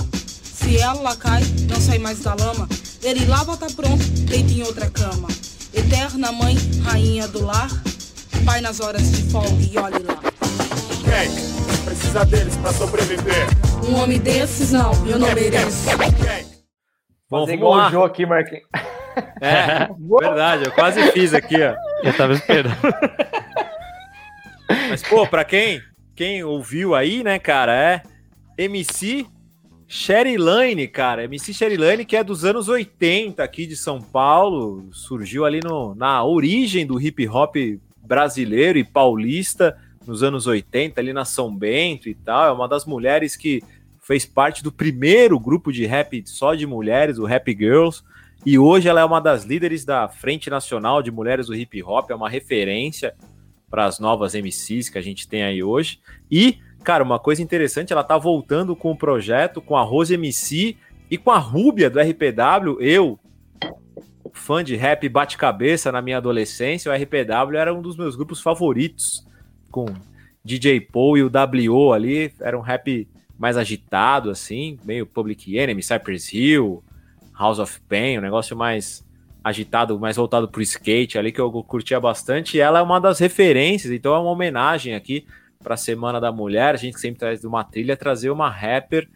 Se ela cai, não sai mais da lama. Ele lava, tá pronto, deita em outra cama. Eterna mãe, rainha do lar. Pai nas horas de folga e olhe lá. Quem precisa deles pra sobreviver? Um homem desses, não, eu não mereço. Bom, Fazer igual o Jô aqui, Marquinhos. É, verdade, eu quase fiz aqui, ó. Eu tava esperando. Mas, pô, pra quem, quem ouviu aí, né, cara, é MC Sherry Lane, cara, MC Sherry Lane, que é dos anos 80 aqui de São Paulo, surgiu ali no, na origem do hip hop brasileiro e paulista nos anos 80, ali na São Bento e tal. É uma das mulheres que fez parte do primeiro grupo de rap só de mulheres, o Rap Girls, e hoje ela é uma das líderes da Frente Nacional de Mulheres do Hip Hop, é uma referência para as novas MCs que a gente tem aí hoje. E Cara, uma coisa interessante, ela tá voltando com o projeto com a Rose MC e com a Rúbia do RPW. Eu, fã de rap bate-cabeça na minha adolescência, o RPW era um dos meus grupos favoritos, com DJ Paul e o WO ali, era um rap mais agitado, assim, meio Public Enemy, Cypress Hill, House of Pain, um negócio mais agitado, mais voltado pro skate ali, que eu curtia bastante, e ela é uma das referências, então é uma homenagem aqui para a Semana da Mulher, a gente sempre traz de uma trilha trazer uma rapper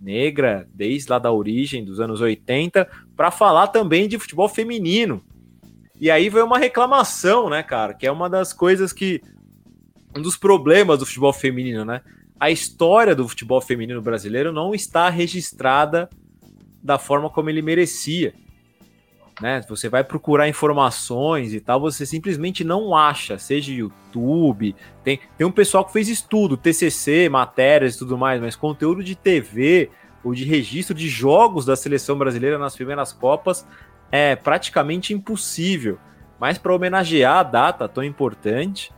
negra desde lá da origem dos anos 80 para falar também de futebol feminino. E aí veio uma reclamação, né, cara, que é uma das coisas que um dos problemas do futebol feminino, né? A história do futebol feminino brasileiro não está registrada da forma como ele merecia né? Você vai procurar informações e tal, você simplesmente não acha, seja YouTube, tem, tem um pessoal que fez estudo, TCC, matérias e tudo mais, mas conteúdo de TV ou de registro de jogos da seleção brasileira nas primeiras Copas é praticamente impossível. Mas para homenagear a data tão importante,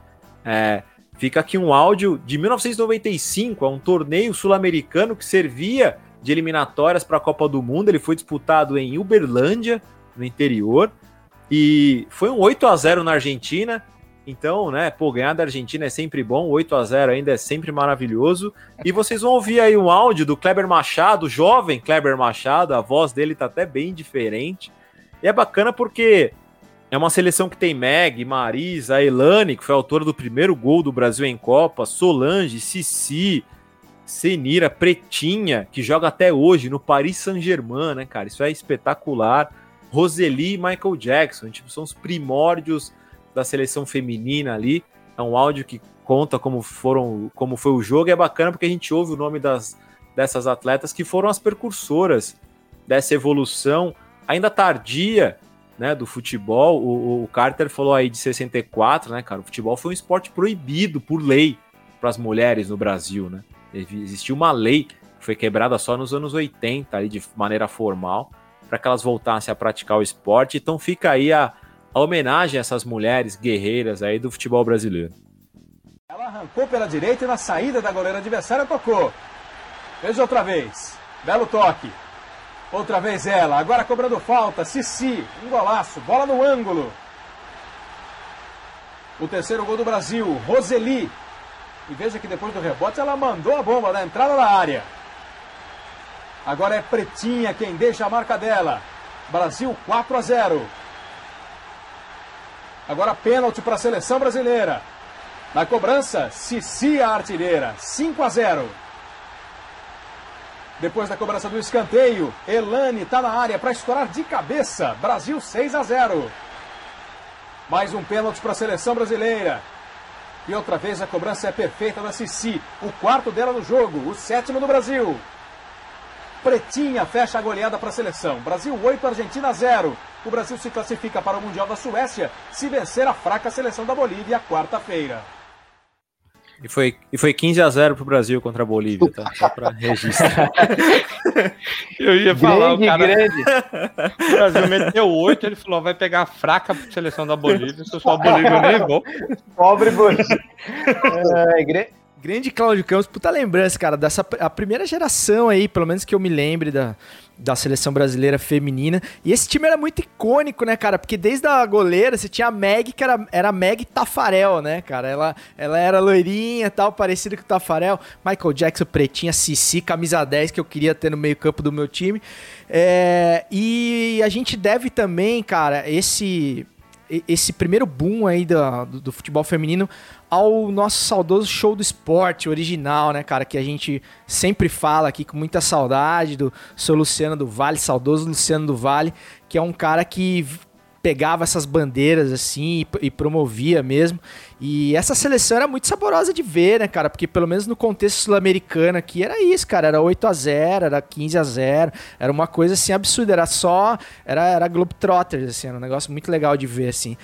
é, fica aqui um áudio de 1995, é um torneio sul-americano que servia de eliminatórias para a Copa do Mundo. Ele foi disputado em Uberlândia, no interior. E foi um 8 a 0 na Argentina. Então, né, pô, ganhar da Argentina é sempre bom, 8 a 0 ainda é sempre maravilhoso. E vocês vão ouvir aí um áudio do Kleber Machado, jovem Kleber Machado, a voz dele tá até bem diferente. E é bacana porque é uma seleção que tem Meg, Marisa, Elane, que foi autora do primeiro gol do Brasil em Copa, Solange, Cici, Senira, Pretinha, que joga até hoje no Paris Saint-Germain, né, cara? Isso é espetacular. Roseli e Michael Jackson. Tipo, são os primórdios da seleção feminina ali. É um áudio que conta como foram, como foi o jogo. E é bacana porque a gente ouve o nome das, dessas atletas que foram as precursoras dessa evolução ainda tardia né, do futebol, o, o Carter falou aí de 64, né, cara? O futebol foi um esporte proibido por lei para as mulheres no Brasil, né? Existia uma lei que foi quebrada só nos anos 80, aí, de maneira formal, para que elas voltassem a praticar o esporte. Então fica aí a, a homenagem a essas mulheres guerreiras aí do futebol brasileiro. Ela arrancou pela direita e na saída da goleira adversária tocou. Veja outra vez. Belo toque. Outra vez ela. Agora cobrando falta. Cici. Um golaço. Bola no ângulo. O terceiro gol do Brasil. Roseli. E veja que depois do rebote ela mandou a bomba na entrada da área. Agora é Pretinha quem deixa a marca dela. Brasil 4 a 0. Agora pênalti para a seleção brasileira. Na cobrança, Cici a artilheira. 5 a 0. Depois da cobrança do escanteio, Elane está na área para estourar de cabeça. Brasil 6 a 0. Mais um pênalti para a seleção brasileira. E outra vez a cobrança é perfeita da Cici. O quarto dela no jogo, o sétimo do Brasil. Pretinha fecha a goleada para a seleção. Brasil 8, Argentina 0. O Brasil se classifica para o Mundial da Suécia se vencer a fraca seleção da Bolívia quarta-feira. E foi, e foi 15 a 0 pro Brasil contra a Bolívia, tá? Só pra registrar. *laughs* Eu ia falar, Grande, o cara. grande. *laughs* O Brasil meteu 8, ele falou: vai pegar a fraca seleção da Bolívia. Se eu sou a Bolívia, eu nem vou. Pobre você. *laughs* É, gra- Grande Cláudio Campos, puta lembrança, cara, dessa a primeira geração aí, pelo menos que eu me lembre da, da seleção brasileira feminina. E esse time era muito icônico, né, cara? Porque desde a goleira você tinha a Meg, que era, era Meg Tafarel, né, cara? Ela, ela era loirinha tal, parecida com o Tafarel. Michael Jackson, pretinha, Cici, camisa 10, que eu queria ter no meio-campo do meu time. É, e a gente deve também, cara, esse esse primeiro boom aí da- do, do futebol feminino ao nosso saudoso show do esporte original, né, cara? Que a gente sempre fala aqui com muita saudade do seu Luciano do Vale, saudoso Luciano do Vale, que é um cara que pegava essas bandeiras assim e, e promovia mesmo. E essa seleção era muito saborosa de ver, né, cara? Porque pelo menos no contexto sul-americano aqui era isso, cara. Era 8 a 0 era 15 a 0 Era uma coisa assim absurda. Era só. Era, era Globetrotters, assim. Era um negócio muito legal de ver, assim.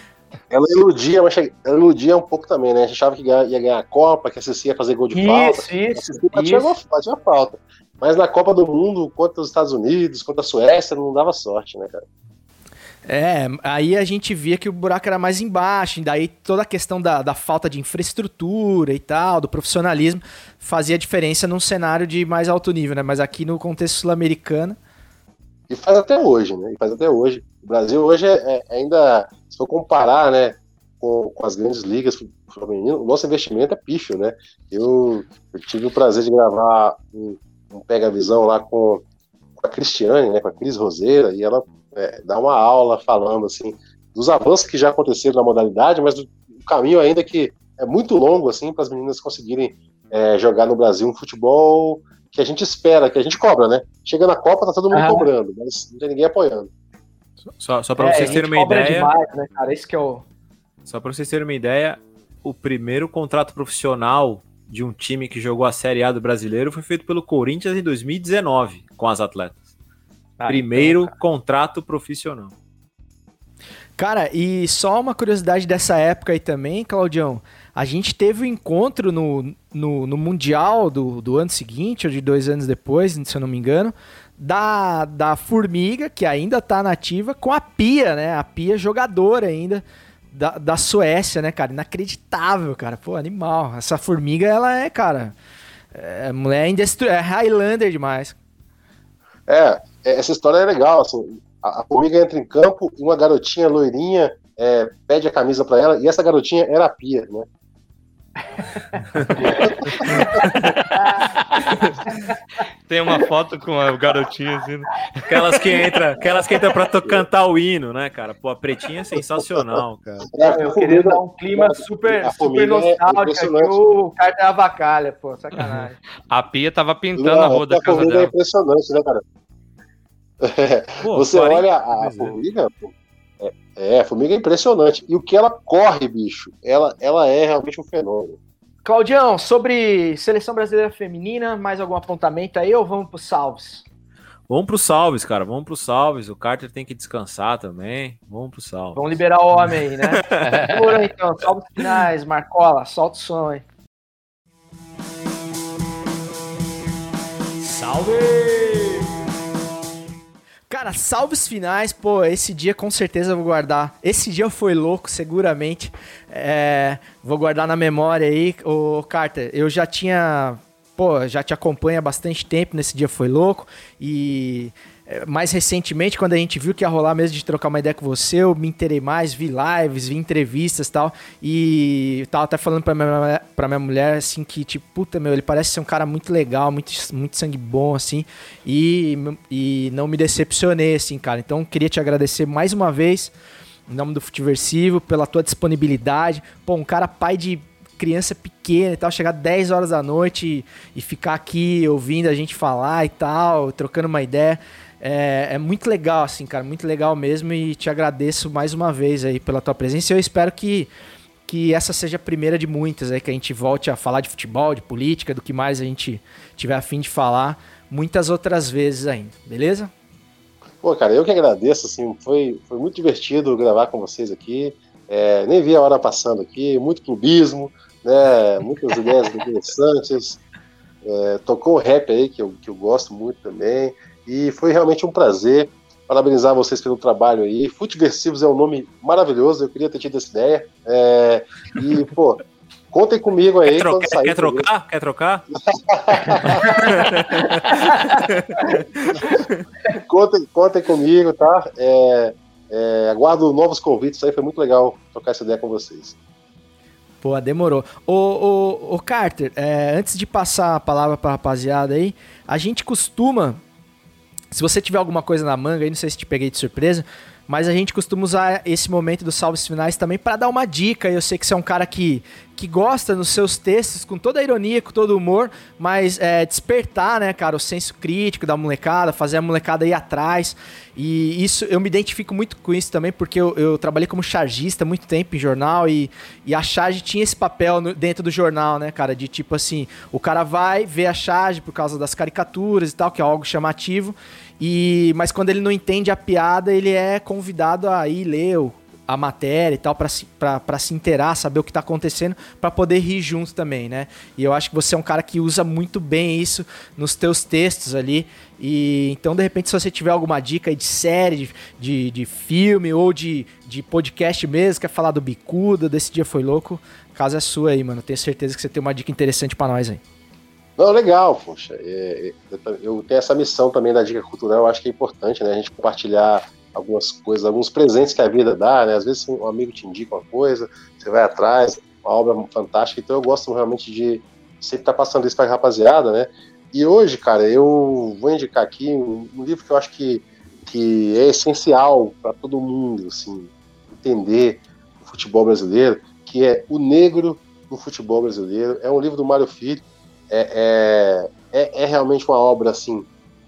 Ela iludia, mas ela iludia um pouco também, né? A gente achava que ia ganhar a Copa, que a Cici ia fazer gol de falta. Isso, A isso. Batia, isso. gol- batia falta. Mas na Copa do Mundo, contra os Estados Unidos, contra a Suécia, não dava sorte, né, cara? É, aí a gente via que o buraco era mais embaixo, daí toda a questão da, da falta de infraestrutura e tal, do profissionalismo, fazia diferença num cenário de mais alto nível, né? Mas aqui no contexto sul-americano. E faz até hoje, né? E faz até hoje. O Brasil hoje é, é ainda, se for comparar, né, com, com as grandes ligas femininas, o nosso investimento é pífio, né? Eu, eu tive o prazer de gravar um, um Pega Visão lá com, com a Cristiane, né, com a Cris Roseira, e ela é, dá uma aula falando, assim, dos avanços que já aconteceram na modalidade, mas do, do caminho ainda que é muito longo, assim, para as meninas conseguirem é, jogar no Brasil um futebol que a gente espera, que a gente cobra, né? Chega na Copa, tá todo mundo Aham. cobrando, mas não tem ninguém apoiando. Só, só para É, vocês terem uma ideia, demais, né, cara? Esse que é o. só para vocês terem uma ideia, o primeiro contrato profissional de um time que jogou a Série A do Brasileiro foi feito pelo Corinthians em 2019 com as atletas. Ah, primeiro então, contrato profissional. Cara, e só uma curiosidade dessa época aí também, Claudião. A gente teve o um encontro no, no, no Mundial do, do ano seguinte, ou de dois anos depois, se eu não me engano, da, da Formiga, que ainda tá nativa, com a Pia, né? A Pia jogadora ainda da, da Suécia, né, cara? Inacreditável, cara. Pô, animal. Essa Formiga, ela é, cara. É, mulher indestru... é Highlander demais. É, essa história é legal, assim, a, a formiga entra em campo e uma garotinha loirinha é, pede a camisa pra ela, e essa garotinha era a Pia, né? *laughs* Tem uma foto com a garotinha assim. né? Aquelas que entra, aquelas que entra para to- cantar o hino, né, cara? Pô, a pretinha é sensacional, cara. É, Eu queria dar um clima super, a super é nostálgico aqui, impressionante. o cara da avacalha, pô, sacanagem. A pia tava pintando a rua da a casa é dela. impressionante, né, cara? *laughs* Pô, Você 40 olha a, a pois é. formiga, pô, é, é, a formiga é impressionante. E o que ela corre, bicho, ela, ela é realmente um fenômeno. Claudião, sobre seleção brasileira feminina, mais algum apontamento aí ou vamos pro salves? Vamos pro salves, cara. Vamos pro salves. O Carter tem que descansar também. Vamos pro salves. Vamos liberar o homem aí, né? *laughs* Por então, salves finais, Marcola, solta o som aí. Salve! Cara, salves finais, pô, esse dia com certeza eu vou guardar. Esse dia foi louco, seguramente. É, vou guardar na memória aí. Ô, Carter, eu já tinha. Pô, já te acompanho há bastante tempo, nesse dia foi louco. E mais recentemente, quando a gente viu que ia rolar mesmo de trocar uma ideia com você, eu me interei mais, vi lives, vi entrevistas tal. E tava até falando pra minha, pra minha mulher, assim, que, tipo, puta, meu, ele parece ser um cara muito legal, muito, muito sangue bom, assim. E, e não me decepcionei, assim, cara. Então, queria te agradecer mais uma vez, em nome do Futiversivo, pela tua disponibilidade. Pô, um cara pai de criança pequena e tal, chegar 10 horas da noite e, e ficar aqui ouvindo a gente falar e tal, trocando uma ideia. É, é, muito legal, assim, cara, muito legal mesmo e te agradeço mais uma vez aí pela tua presença. Eu espero que, que essa seja a primeira de muitas aí, que a gente volte a falar de futebol, de política, do que mais a gente tiver a fim de falar muitas outras vezes ainda, beleza? Pô, cara, eu que agradeço, assim, foi, foi muito divertido gravar com vocês aqui. É, nem vi a hora passando aqui, muito clubismo, né, *laughs* muitas ideias interessantes. É, tocou o rap aí, que eu, que eu gosto muito também. E foi realmente um prazer. Parabenizar vocês pelo trabalho aí. Futeversivos é um nome maravilhoso, eu queria ter tido essa ideia. É, e, pô, contem comigo aí. Quer, trocar? Quer, quer trocar? Quer trocar? *laughs* contem, contem comigo, tá? É, é, aguardo novos convites aí, foi muito legal trocar essa ideia com vocês. Pô, demorou. Ô, ô, ô Carter, é, antes de passar a palavra pra rapaziada aí, a gente costuma se você tiver alguma coisa na manga aí, não sei se te peguei de surpresa, mas a gente costuma usar esse momento dos salves finais também para dar uma dica. Eu sei que você é um cara que, que gosta nos seus textos, com toda a ironia, com todo o humor, mas é, despertar, né, cara, o senso crítico da molecada, fazer a molecada ir atrás. E isso, eu me identifico muito com isso também, porque eu, eu trabalhei como chargista muito tempo em jornal e, e a charge tinha esse papel no, dentro do jornal, né, cara, de tipo assim, o cara vai ver a charge por causa das caricaturas e tal, que é algo chamativo. E, mas quando ele não entende a piada, ele é convidado a ir ler a matéria e tal para se, pra, se inteirar, saber o que tá acontecendo, para poder rir junto também, né? E eu acho que você é um cara que usa muito bem isso nos teus textos ali. E então, de repente, se você tiver alguma dica de série, de, de, de filme ou de, de podcast mesmo, quer falar do Bicuda, desse dia foi louco, casa é sua aí, mano. Tenho certeza que você tem uma dica interessante para nós aí. Não, legal, poxa. É, é eu tenho essa missão também da dica cultural, eu acho que é importante, né? A gente compartilhar algumas coisas, alguns presentes que a vida dá, né? Às vezes um amigo te indica uma coisa, você vai atrás, uma obra fantástica, então eu gosto realmente de sempre estar tá passando isso para a rapaziada, né? E hoje, cara, eu vou indicar aqui um, um livro que eu acho que, que é essencial para todo mundo, assim, entender o futebol brasileiro, que é O Negro no Futebol Brasileiro. É um livro do Mário Filho, é, é, é, é, realmente uma obra assim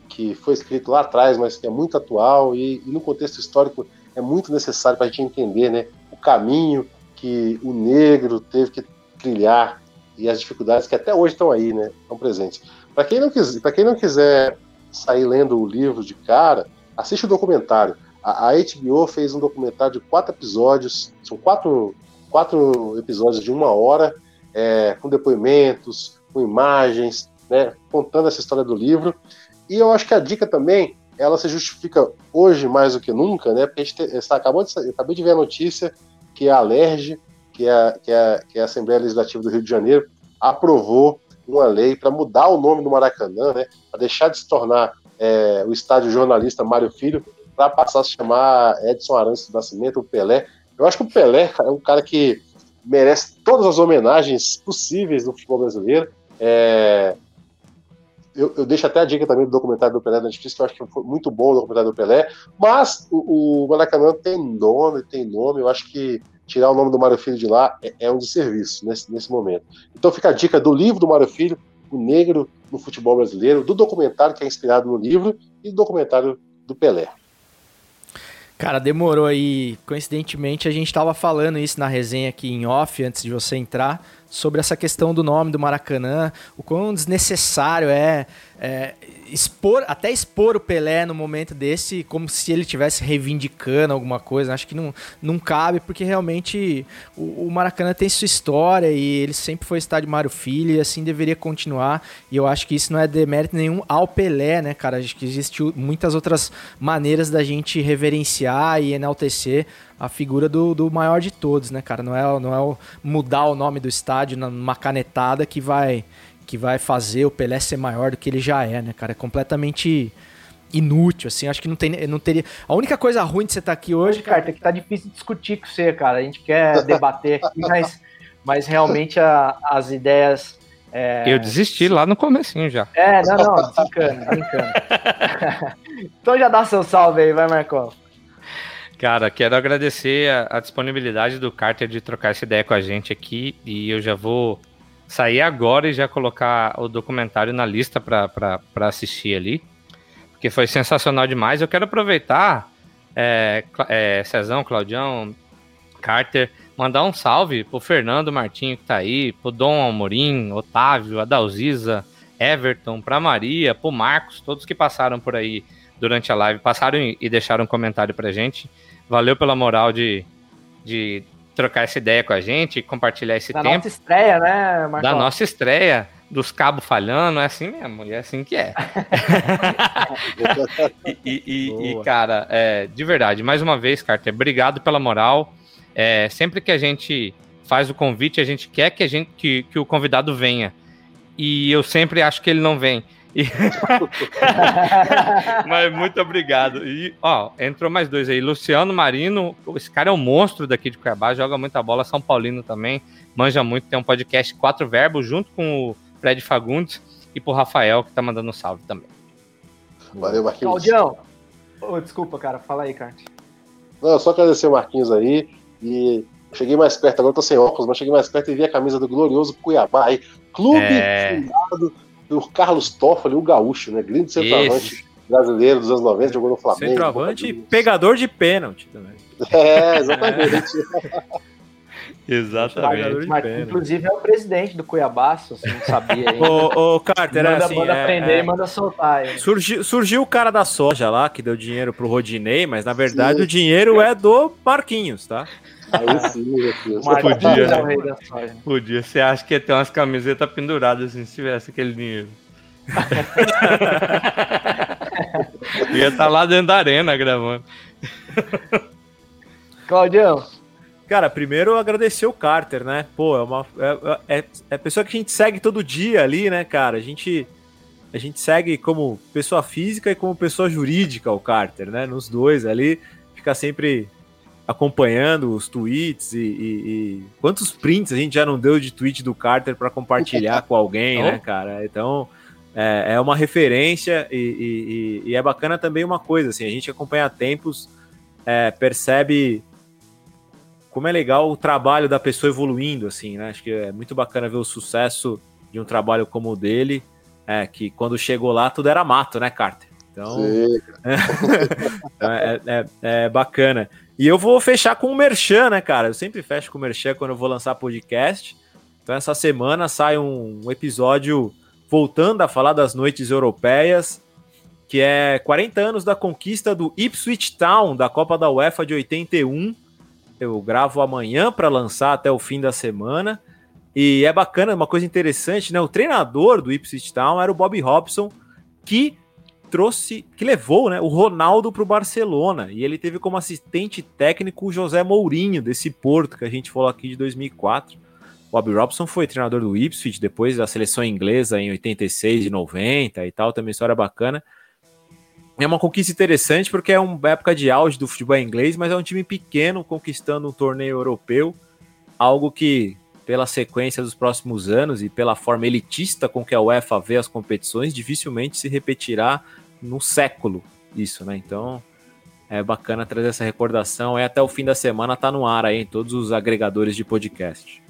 que foi escrita lá atrás, mas que é muito atual e, e no contexto histórico é muito necessário para a gente entender né, o caminho que o negro teve que trilhar e as dificuldades que até hoje estão aí, né, estão presentes. Para quem não quem não quiser sair lendo o livro de cara, assiste o documentário. A, a HBO fez um documentário de quatro episódios, são quatro, quatro episódios de uma hora, é, com depoimentos, com imagens, né, contando essa história do livro. E eu acho que a dica também, ela se justifica hoje mais do que nunca, né? Porque a gente está acabou de, acabei de ver a notícia que a Alerj, que é, que, é, que é a Assembleia Legislativa do Rio de Janeiro, aprovou uma lei para mudar o nome do Maracanã, né? Para deixar de se tornar é, o estádio jornalista Mário Filho, para passar a se chamar Edson Arantes do Nascimento, o Pelé. Eu acho que o Pelé é um cara que merece todas as homenagens possíveis no futebol brasileiro. É, eu, eu, deixo até a dica também do documentário do Pelé da Netflix, que eu acho que foi muito bom o documentário do Pelé, mas o, o Maracanã tem nome, tem nome, eu acho que tirar o nome do Mário Filho de lá é, é um desserviço nesse, nesse momento. Então fica a dica do livro do Mário Filho, O Negro no Futebol Brasileiro, do documentário que é inspirado no livro e do documentário do Pelé. Cara, demorou aí. Coincidentemente, a gente tava falando isso na resenha aqui em off, antes de você entrar sobre essa questão do nome do Maracanã, o quão desnecessário é, é, expor, até expor o Pelé no momento desse, como se ele tivesse reivindicando alguma coisa. Acho que não, não cabe, porque realmente o, o Maracanã tem sua história e ele sempre foi estádio Mário Filho e assim deveria continuar. E eu acho que isso não é demérito nenhum ao Pelé, né, cara? Acho que existem muitas outras maneiras da gente reverenciar e enaltecer a figura do, do maior de todos, né, cara? Não é, não é mudar o nome do estádio numa canetada que vai que vai fazer o Pelé ser maior do que ele já é, né, cara? É completamente inútil, assim. Acho que não, tem, não teria. A única coisa ruim de você estar tá aqui hoje, cara, é que tá difícil discutir com você, cara. A gente quer debater aqui, *laughs* mas, mas realmente a, as ideias. É... Eu desisti lá no comecinho já. É, não, não, brincando, brincando. *laughs* então já dá seu salve aí, vai, Marcão. Cara, quero agradecer a, a, disponibilidade do Carter de trocar essa ideia com a gente aqui e eu já vou sair agora e já colocar o documentário na lista para assistir ali, porque foi sensacional demais. Eu quero aproveitar, é, é, Cezão, Claudião, Carter, mandar um salve pro Fernando Martinho que tá aí, pro Dom Almorim, Otávio, Adalziza, Everton, pra Maria, pro Marcos, todos que passaram por aí durante a live, passaram e deixaram um comentário pra gente. Valeu pela moral de, de trocar essa ideia com a gente, compartilhar esse da tempo. Da nossa estreia, né, Marcos? Da nossa estreia, dos cabos falhando, é assim mesmo, e é assim que é. *laughs* *laughs* e, e, e, cara, é, de verdade, mais uma vez, Carter, obrigado pela moral. É, sempre que a gente faz o convite, a gente quer que, a gente, que, que o convidado venha. E eu sempre acho que ele não vem. E... *laughs* Mas muito obrigado. E, ó, entrou mais dois aí. Luciano Marino, esse cara é um monstro daqui de Cuiabá, joga muita bola. São Paulino também, manja muito. Tem um podcast Quatro Verbos, junto com o Fred Fagundes e pro Rafael, que tá mandando um salve também. Valeu, Marquinhos. Claudião. Oh, desculpa, cara. Fala aí, Carte. Não, só agradecer o Marquinhos aí. E cheguei mais perto, agora tô sem óculos, mas cheguei mais perto e vi a camisa do glorioso Cuiabá aí. Clube é... fundado o Carlos Toffoli, o gaúcho, né? Grande centroavante Esse. brasileiro dos anos 90, jogou no Flamengo. Centroavante e pegador de pênalti também. É, exatamente. *laughs* Exatamente. Mas, inclusive é o presidente do Cuiabá, se você não sabia. *laughs* ô, ô, Carter, manda, assim, manda é, prender é, e manda soltar. Surgiu, surgiu o cara da soja lá, que deu dinheiro pro Rodinei, mas na verdade sim. o dinheiro é do Marquinhos, tá? Aí sim, Podia, né? Podia. Você acha que ia ter umas camisetas penduradas assim, se tivesse aquele dinheiro? *laughs* ia estar tá lá dentro da arena gravando. Claudião. Cara, primeiro agradecer o Carter, né? Pô, é uma é, é, é pessoa que a gente segue todo dia ali, né, cara? A gente a gente segue como pessoa física e como pessoa jurídica o Carter, né? Nos dois ali, fica sempre acompanhando os tweets e, e, e, quantos prints a gente já não deu de tweet do Carter para compartilhar *laughs* com alguém, né, cara? Então é, é uma referência e, e, é bacana também uma coisa, assim, a gente acompanha tempos, é, percebe como é legal o trabalho da pessoa evoluindo, assim, né? Acho que é muito bacana ver o sucesso de um trabalho como o dele, é, que quando chegou lá tudo era mato, né, Carter? Então, *laughs* é, é, é, bacana. E eu vou fechar com o Merchan, né, cara? Eu sempre fecho com o Merchan quando eu vou lançar podcast. Então, essa semana sai um, episódio voltando a falar das noites europeias, que é 40 anos da conquista do Ipswich Town da Copa da UEFA de 81. Eu gravo amanhã para lançar até o fim da semana. E é bacana, uma coisa interessante, né? O treinador do Ipswich Town era o Bob Robson, que trouxe, que levou né, o Ronaldo para o Barcelona. E ele teve como assistente técnico o José Mourinho, desse Porto que a gente falou aqui de 2004. Bob Robson foi treinador do Ipswich, depois da seleção inglesa em 86 e 90 e tal, também história bacana. É uma conquista interessante porque é uma época de auge do futebol inglês, mas é um time pequeno conquistando um torneio europeu, algo que pela sequência dos próximos anos e pela forma elitista com que a UEFA vê as competições, dificilmente se repetirá no século isso, né? Então é bacana trazer essa recordação. É até o fim da semana tá no ar aí em todos os agregadores de podcast.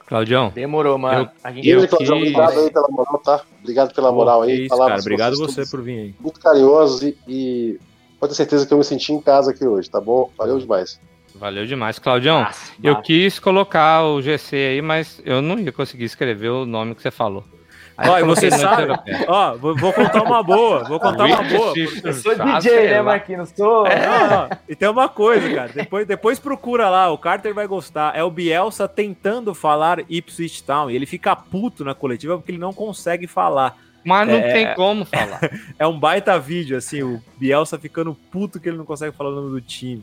Claudião. Demorou, mano. Eu, a gente eu, Claudião, obrigado aí pela moral, tá? Obrigado pela moral aí. Isso, cara, obrigado você por vir aí. Muito carinhosos e, e pode ter certeza que eu me senti em casa aqui hoje, tá bom? Valeu demais. Valeu demais. Claudião, Massa, eu massa. quis colocar o GC aí, mas eu não ia conseguir escrever o nome que você falou. Aí Ó, e você sabe, ó, vou, vou contar uma boa, vou contar uma boa. Eu sou DJ, né. Marquinhos? Sou. Não, não. E tem uma coisa, cara. Depois, depois procura lá, o Carter vai gostar. É o Bielsa tentando falar Ipswich Town. E ele fica puto na coletiva porque ele não consegue falar. Mas não É. tem como falar. *laughs* É um baita vídeo, assim, o Bielsa ficando puto que ele não consegue falar o nome do time.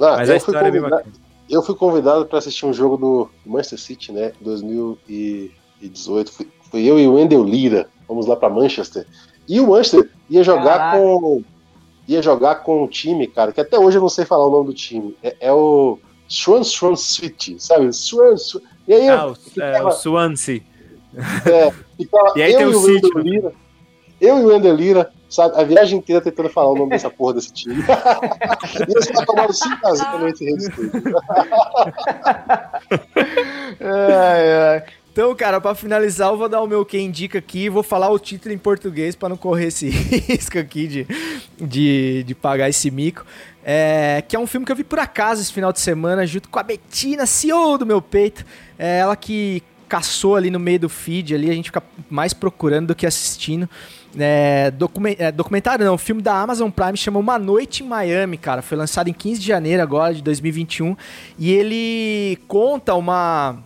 Ah, Mas a eu, fui história é bem convidado, bacana. eu fui convidado para assistir um jogo do Manchester City, né? 2018. Fui, fui eu e o Wendel Lira. Vamos lá para Manchester. E o Manchester ia jogar Caraca. com. Ia jogar com um time, cara, que até hoje eu não sei falar o nome do time. É, é o Swan Swan City, sabe? Swan, Swan. E aí Ah, eu o, é, o Swansea. É, ficava *laughs* E aí eu tem o e o City, Wendel Lira. Eu e o Wendel Lira, sabe, a viagem inteira tentando falar o nome dessa porra desse time. *laughs* e eles estavam tomando 5x0 nesse respeito. Ai, ai. Então, cara, pra finalizar, eu vou dar o meu quem indica aqui e vou falar o título em português pra não correr esse *laughs* risco aqui de, de, de pagar esse mico. É, que é um filme que eu vi por acaso esse final de semana, junto com a Betina, CEO do meu peito. É ela que caçou ali no meio do feed, ali a gente fica mais procurando do que assistindo. É, é, documentário não, filme da Amazon Prime chama Uma Noite em Miami, cara. Foi lançado em 15 de janeiro agora de 2021 e ele conta uma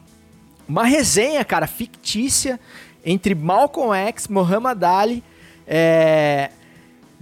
uma resenha, cara, fictícia entre Malcolm X, Muhammad Ali, é,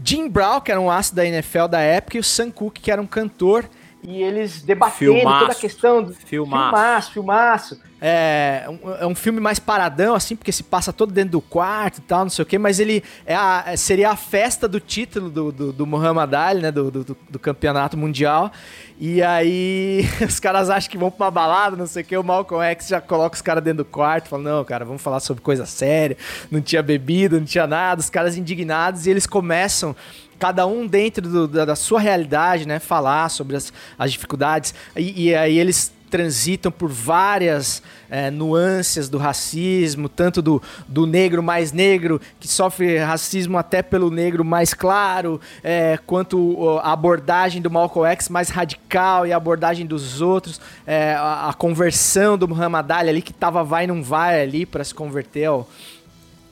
Jim Brown, que era um aço da NFL da época, e o Sam Cooke, que era um cantor. E eles debatendo Filmaço. toda a questão do Filmaço. filmaço, filmaço. É um, é um filme mais paradão, assim, porque se passa todo dentro do quarto e tal, não sei o quê, mas ele é a- é- seria a festa do título do, do, do Muhammad Ali, né, do, do, do campeonato mundial. E aí *laughs* os caras acham que vão pra uma balada, não sei o quê, o Malcolm X já coloca os caras dentro do quarto, fala, não, cara, vamos falar sobre coisa séria, não tinha bebida, não tinha nada, os caras indignados, e eles começam cada um dentro do- da, da sua realidade, né? Falar sobre as, as dificuldades. E, e aí eles transitam por várias é, nuances do racismo, tanto do, do negro mais negro, que sofre racismo até pelo negro mais claro, é, quanto a abordagem do Malcolm X mais radical e a abordagem dos outros, é, a, a conversão do Muhammad Ali ali, que tava vai não vai ali para se converter ao,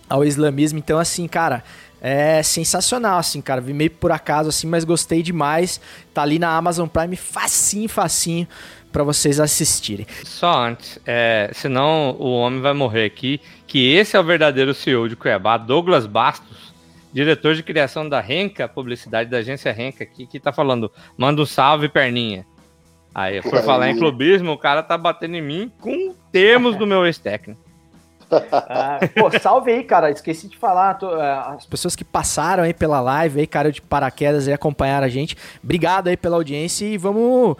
ao islamismo. Então, assim, cara, é sensacional, assim, cara. Vi meio por acaso, assim, mas gostei demais. Tá ali na Amazon Prime, facinho, facinho, pra vocês assistirem. Só antes, é, senão o homem vai morrer aqui, que esse é o verdadeiro CEO de Cuiabá, Douglas Bastos, diretor de criação da Renca, publicidade da agência Renca aqui, que tá falando, manda um salve, perninha. Aí, por falar em clubismo, o cara tá batendo em mim com termos do meu ex-técnico. *laughs* Ah, pô, salve aí, cara. Esqueci de falar. tô, é, as pessoas que passaram aí pela live, aí, cara, de paraquedas e acompanharam a gente. Obrigado aí pela audiência e vamos.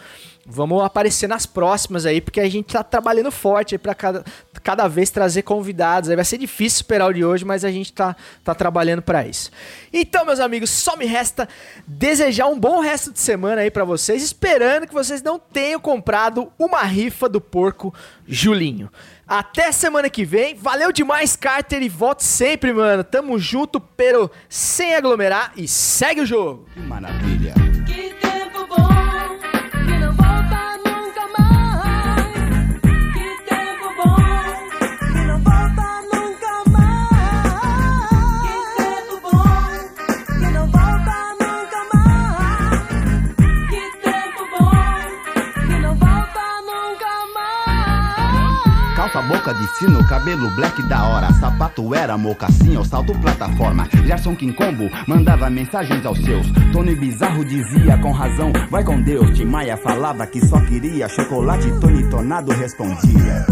Vamos aparecer nas próximas aí, porque a gente tá trabalhando forte aí pra cada, cada vez trazer convidados. Aí vai ser difícil esperar o de hoje, mas a gente tá, tá trabalhando pra isso. Então, meus amigos, só me resta desejar um bom resto de semana aí pra vocês, esperando que vocês não tenham comprado uma rifa do porco Julinho. Até semana que vem. Valeu demais, Carter, e volte sempre, mano. Tamo junto, pero sem aglomerar e segue o jogo. Que maravilha. Calça boca de sino, cabelo black da hora. Sapato era mocassim ou salto plataforma. Gerson King Combo mandava mensagens aos seus. Tony Bizarro dizia com razão Vai com Deus, Maia falava que só queria Chocolate Tony Tornado respondia